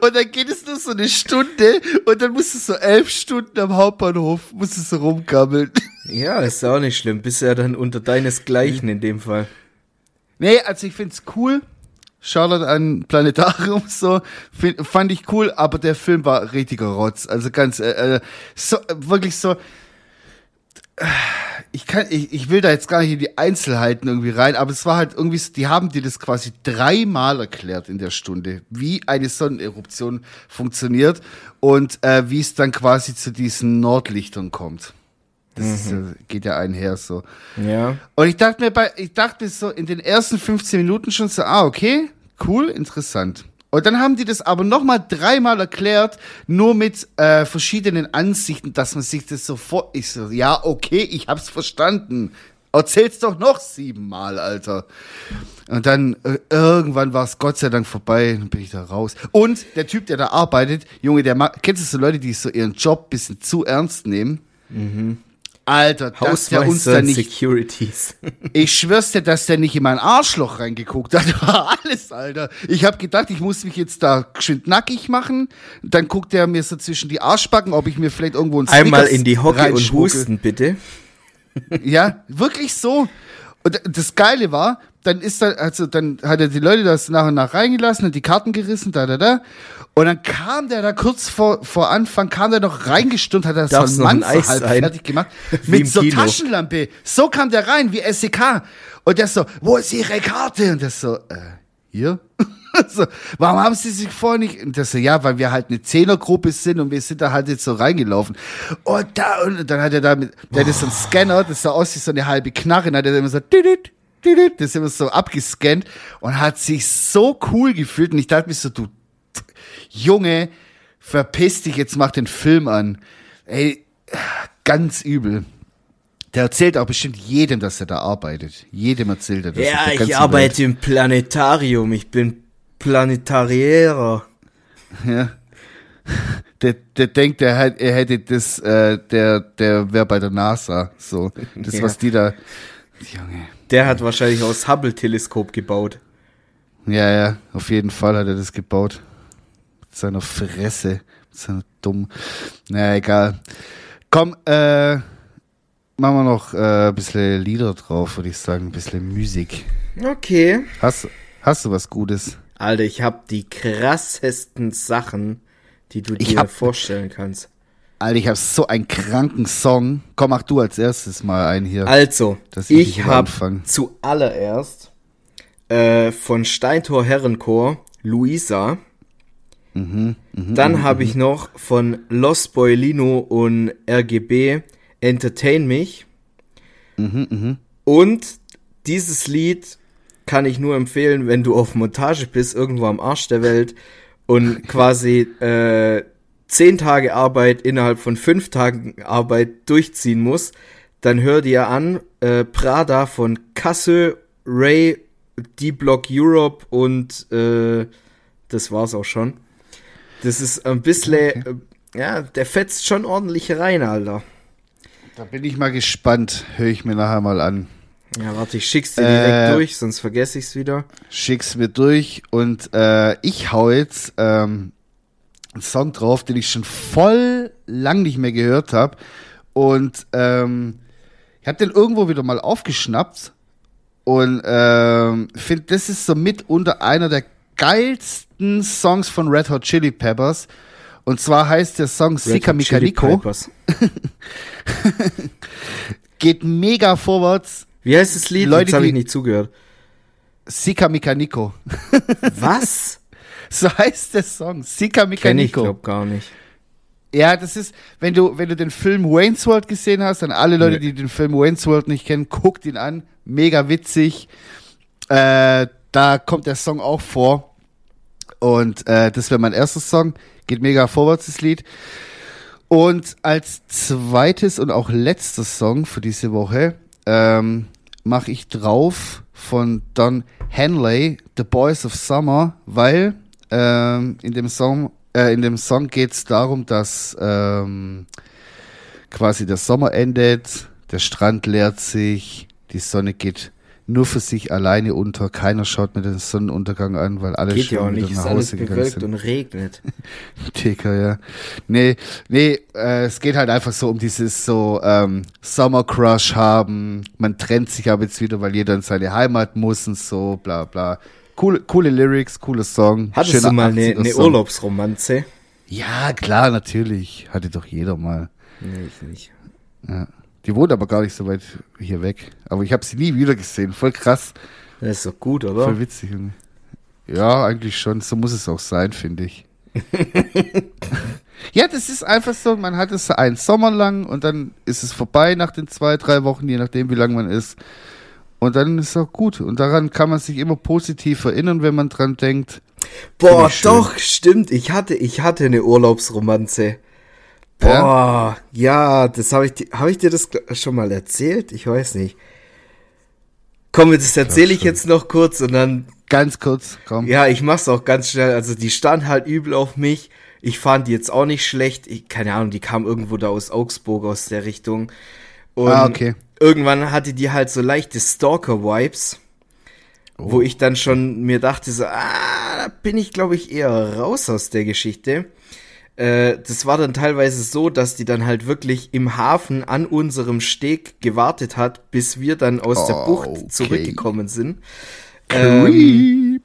Und dann geht es nur so eine Stunde und dann musst du so elf Stunden am Hauptbahnhof, musst du so rumgammeln. Ja, ist auch nicht schlimm. Bist ja dann unter deinesgleichen in dem Fall. Nee, also ich find's cool. Shoutout an Planetarium, so, find, fand ich cool, aber der Film war richtiger Rotz. Also ganz, äh, äh, so, äh, wirklich so, äh, ich kann, ich, ich will da jetzt gar nicht in die Einzelheiten irgendwie rein, aber es war halt irgendwie, die haben dir das quasi dreimal erklärt in der Stunde, wie eine Sonneneruption funktioniert und äh, wie es dann quasi zu diesen Nordlichtern kommt. Das ist, ja- geht ja einher so. Ja. Und ich dachte mir bei, ich dachte mir so in den ersten 15 Minuten schon so, ah, okay, cool, interessant. Und dann haben die das aber nochmal dreimal erklärt, nur mit äh, verschiedenen Ansichten, dass man sich das so vor. Ich so, ja, okay, ich hab's verstanden. Erzähl's doch noch siebenmal, Alter. Und dann äh, irgendwann war es Gott sei Dank vorbei, dann bin ich da raus. Und der Typ, der da arbeitet, Junge, der kennst du so Leute, die so ihren Job bisschen zu ernst nehmen? Alter, dass der uns da nicht Securities. ich schwör's dir, dass der nicht in mein Arschloch reingeguckt hat. War alles, Alter. Ich hab gedacht, ich muss mich jetzt da geschwind nackig machen. Dann guckt er mir so zwischen die Arschbacken, ob ich mir vielleicht irgendwo ein Einmal in die Hocke und husten, bitte. Ja, wirklich so. Und das Geile war, dann ist da, also dann hat er die Leute das nach und nach reingelassen, hat die Karten gerissen, da, da, da. Und dann kam der da kurz vor, vor Anfang, kam der noch reingestürmt, hat er Darf's einen noch Mann halb sein? fertig gemacht. Mit so Kino. Taschenlampe. So kam der rein, wie SEK. Und der so, wo ist Ihre Karte? Und der so, äh, hier? so, warum haben Sie sich vorher nicht? Und der so, ja, weil wir halt eine Zehnergruppe sind und wir sind da halt jetzt so reingelaufen. Und da, und dann hat er da mit, der hat so einen Scanner, das sah aus wie so eine halbe Knarre, und hat er immer so, didit, didit, das ist immer so abgescannt und hat sich so cool gefühlt. Und ich dachte mir so, du Junge, verpiss dich, jetzt mach den Film an. Ey, ganz übel. Der erzählt auch bestimmt jedem, dass er da arbeitet. Jedem erzählt er das. Ja, ich arbeite im Planetarium. Ich bin Planetarierer. Ja. Der, der denkt, er, hat, er hätte das, äh, der, der wäre bei der NASA. So. Das, Ja. was die da. Junge. Der hat wahrscheinlich aus Hubble-Teleskop gebaut. Ja, ja, auf jeden Fall hat er das gebaut. Mit seiner Fresse. Mit seiner dumm. Naja, egal. Komm, äh, machen wir noch äh, ein bisschen Lieder drauf, würde ich sagen. Ein bisschen Musik. Okay. Hast, hast du was Gutes? Alter, ich hab die krassesten Sachen, die du dir hab- vorstellen kannst. Alter, ich habe so einen kranken Song. Komm, mach du als erstes mal einen hier. Also, ich ich habe zuallererst äh, von Steintor Herrenchor Luisa. Mhm, Dann habe ich noch von Los Boilino und RGB Entertain mich. Mhm, Und dieses Lied kann ich nur empfehlen, wenn du auf Montage bist, irgendwo am Arsch der Welt und quasi äh, zehn Tage Arbeit innerhalb von fünf Tagen Arbeit durchziehen musst, dann hör dir an äh, Prada von Cassö, Ray D-Block Europe und äh, das war's auch schon. Das ist ein bisschen, Okay. äh, ja, der fetzt schon ordentlich rein, Alter. Da bin ich mal gespannt. Höre ich mir nachher mal an. Ja, warte, ich schick's dir direkt Äh, durch, sonst vergesse ich's wieder. Schick's mir durch und äh, ich hau jetzt ähm, einen Song drauf, den ich schon voll lang nicht mehr gehört habe. Und ähm, ich habe den irgendwo wieder mal aufgeschnappt und ähm, finde, das ist so mitunter einer der geilsten Songs von Red Hot Chili Peppers. Und zwar heißt der Song Sika. Peppers. Geht mega vorwärts. Wie heißt das Lied? Leute, Jetzt habe ich nicht zugehört. Sika Mikaniko. Was? So heißt der Song. Sika Kenn ich, Mikaniko. glaub gar nicht. Ja, das ist, wenn du, wenn du den Film Wayne's World gesehen hast, dann alle Leute, die den Film Wayne's World nicht kennen, guckt ihn an. Mega witzig. Äh, da kommt der Song auch vor. Und äh, das wäre mein erster Song. Geht mega vorwärts, das Lied. Und als zweites und auch letzter Song für diese Woche ähm, mache ich drauf von Don Henley, The Boys of Summer, weil ähm, in dem Song, äh, Song geht es darum, dass ähm, quasi der Sommer endet, der Strand leert sich, die Sonne geht nur für sich alleine unter, keiner schaut mir den Sonnenuntergang an, weil alle Geht ja auch schon nicht, nach alles Hause gegangen sind. und regnet. Dicker, ja. Nee, nee, äh, es geht halt einfach so um dieses so ähm, Summer Crush haben. Man trennt sich aber jetzt wieder, weil jeder in seine Heimat muss und so, bla bla. Coole, coole Lyrics, cooler Song. Hattest du mal eine, 80er eine Song. Urlaubsromanze? Ja, klar, natürlich. Hatte doch jeder mal. Nee, ich nicht. Ja. Die wohnt aber gar nicht so weit hier weg. Aber ich habe sie nie wieder gesehen. Voll krass. Das ist doch gut, oder? Voll witzig. Ja, eigentlich schon. So muss es auch sein, finde ich. ja, das ist einfach so. Man hat es einen Sommer lang und dann ist es vorbei nach den zwei, drei Wochen, je nachdem, wie lang man ist. Und dann ist es auch gut. Und daran kann man sich immer positiv erinnern, wenn man dran denkt. Boah, doch, stimmt. Ich hatte, ich hatte eine Urlaubsromanze. Boah, ja, das habe ich, habe ich dir das schon mal erzählt? Ich weiß nicht. Komm, das erzähle ich jetzt noch kurz und dann, Ganz kurz, komm. ja, ich mach's auch ganz schnell. Also die stand halt übel auf mich. Ich fand die jetzt auch nicht schlecht. Ich, keine Ahnung, die kam irgendwo da aus Augsburg aus der Richtung. Und Ah, okay. irgendwann hatte die halt so leichte Stalker-Vibes. Wo ich dann schon mir dachte, so, ah, da bin ich, glaube ich, eher raus aus der Geschichte. Äh, das war dann teilweise so, dass die dann halt wirklich im Hafen an unserem Steg gewartet hat, bis wir dann aus der Oh, Bucht okay. zurückgekommen sind. Ähm,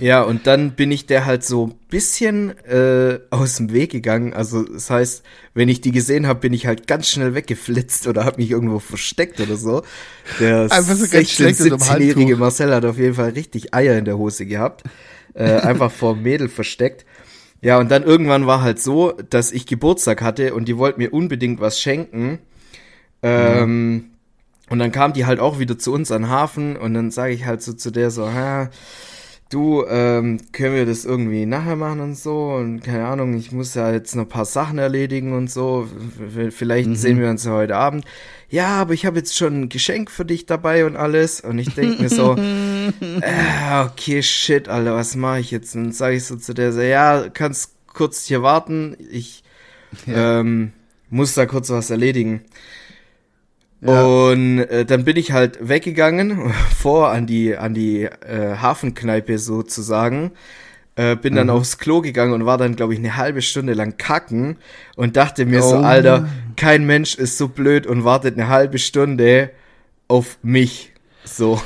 ja, und dann bin ich der halt so ein bisschen äh, aus dem Weg gegangen. Also das heißt, wenn ich die gesehen habe, bin ich halt ganz schnell weggeflitzt oder habe mich irgendwo versteckt oder so. Der Einfach so ganz 16-, schlecht unterm 17-jährige Handtuch. Marcel hat auf jeden Fall richtig Eier in der Hose gehabt. Äh, einfach vor dem Mädel versteckt. Ja, und dann irgendwann war halt so, dass ich Geburtstag hatte und die wollten mir unbedingt was schenken. Ähm, und dann kam die halt auch wieder zu uns an den Hafen und dann sage ich halt so zu der so, ha, du, ähm, können wir das irgendwie nachher machen und so und keine Ahnung, ich muss ja jetzt noch ein paar Sachen erledigen und so, vielleicht sehen wir uns ja heute Abend. Ja, aber ich habe jetzt schon ein Geschenk für dich dabei und alles und ich denke mir so, äh, okay, shit, Alter, was mache ich jetzt? Und sage ich so zu der so, ja, kannst kurz hier warten, ich ähm, muss da kurz was erledigen. Ja. Und äh, dann bin ich halt weggegangen, vor an die, an die äh, Hafenkneipe sozusagen. Äh, bin Mhm. dann aufs Klo gegangen und war dann, glaube ich, eine halbe Stunde lang kacken und dachte mir so, Oh Alter, Mann. kein Mensch ist so blöd und wartet eine halbe Stunde auf mich. So.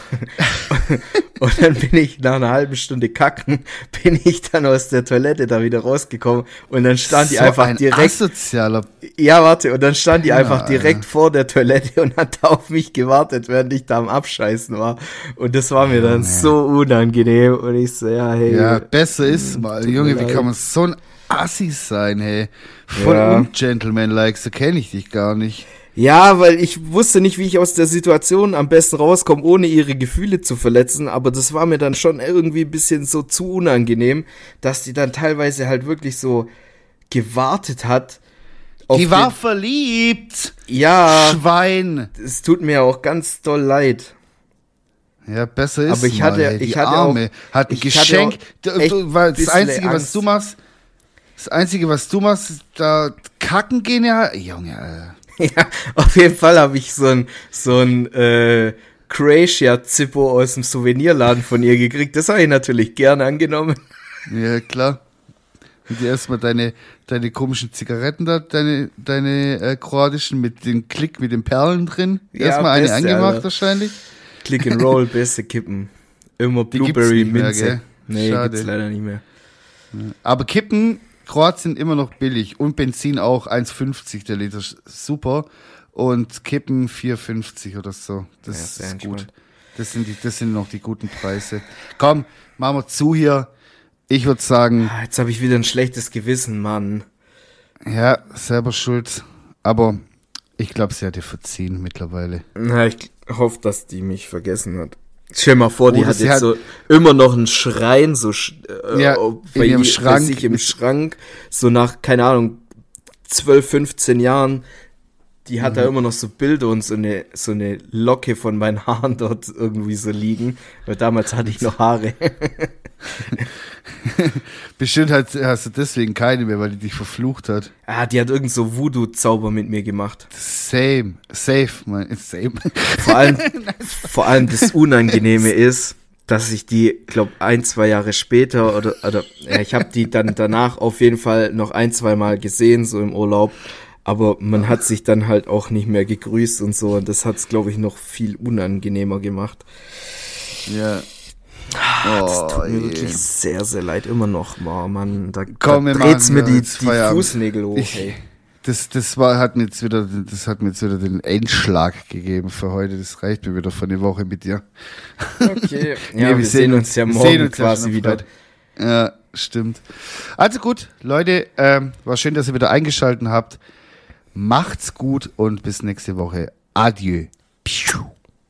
und dann bin ich nach einer halben Stunde kacken, bin ich dann aus der Toilette da wieder rausgekommen und dann stand die So einfach ein direkt asozialer ja, warte, und dann stand die Ja, einfach direkt vor der Toilette und hat da auf mich gewartet, während ich da am Abscheißen war. Und das war mir dann so unangenehm. Und ich so, ja, hey. Ja, besser ist mal. tut mir Junge, wie kann man so ein Assi sein, hey? Voll Ja. ungentlemanlike, so kenne ich dich gar nicht. Ja, weil ich wusste nicht, wie ich aus der Situation am besten rauskomme, ohne ihre Gefühle zu verletzen. Aber das war mir dann schon irgendwie ein bisschen so zu unangenehm, dass die dann teilweise halt wirklich so gewartet hat. Die war verliebt! Ja, Schwein! es tut mir auch ganz doll leid. Ja, besser ist Aber ich mal, hatte- ey, ich hatte Arme. hat ein Geschenk. auch weil das Einzige, was Angst. du machst, das Einzige, was du machst, ist da kacken gehen ja. Junge, äh. Ja, auf jeden Fall habe ich so ein, so ein äh, Croatia-Zippo aus dem Souvenirladen von ihr gekriegt. Das habe ich natürlich gerne angenommen. Ja, klar. Und dir erstmal deine, deine komischen Zigaretten da, deine, deine äh, kroatischen mit dem Klick mit den Perlen drin. Ja, Erstmal eine beste, angemacht Alter. wahrscheinlich. Click and Roll, beste Kippen. Immer Blueberry mehr, Minze. gell? Nee, Schade. gibt's leider nicht mehr. Aber Kippen, Kroatien immer noch billig. Und Benzin auch 1,50 der Liter. Super. Und Kippen 4,50 oder so. Das Ja, ist gut. Das sind, die, das sind noch die guten Preise. Komm, machen wir zu hier. Ich würde sagen, Ah, Jetzt habe ich wieder ein schlechtes Gewissen, Mann. ja, selber schuld. Aber ich glaube, sie hat dir verziehen mittlerweile. Na, ich hoffe, dass die mich vergessen hat. Stell dir mal vor, die Oder hat jetzt hat- so immer noch einen Schrein, so äh, Ja, bei ihrem ihr- Schrank. bei sich im Schrank, so nach, keine Ahnung, 12, 15 Jahren, die hat da Mhm. immer noch so Bilder und so eine, so eine Locke von meinen Haaren dort irgendwie so liegen, weil damals hatte ich noch Haare. Bestimmt hat, hast du deswegen keine mehr, weil die dich verflucht hat. ah, die hat irgend so Voodoo-Zauber mit mir gemacht. Same. Safe, mein. Same. Vor allem, vor allem das Unangenehme ist, dass ich die, glaub, ein, zwei Jahre später oder, oder ja, ich habe die dann danach auf jeden Fall noch ein, zwei Mal gesehen, so im Urlaub. Aber man hat sich dann halt auch nicht mehr gegrüßt und so. Und das hat's, glaube ich, noch viel unangenehmer gemacht. ja. Das Oh, tut mir je. wirklich sehr, sehr leid. Immer noch, oh, Mann. Da, Komm, da wir dreht's mir die, die. Fußnägel hoch, Ich- ey. Das, das war, hat mir jetzt wieder, das hat mir jetzt wieder den Endschlag gegeben für heute. Das reicht mir wieder für eine Woche mit dir. Okay. Nee, Ja, wir, sehen uns ja wir morgen sehen uns ja quasi am wieder. Ja, stimmt. Also gut, Leute, ähm, war schön, dass ihr wieder eingeschaltet habt. Macht's gut und bis nächste Woche. Adieu. Piu.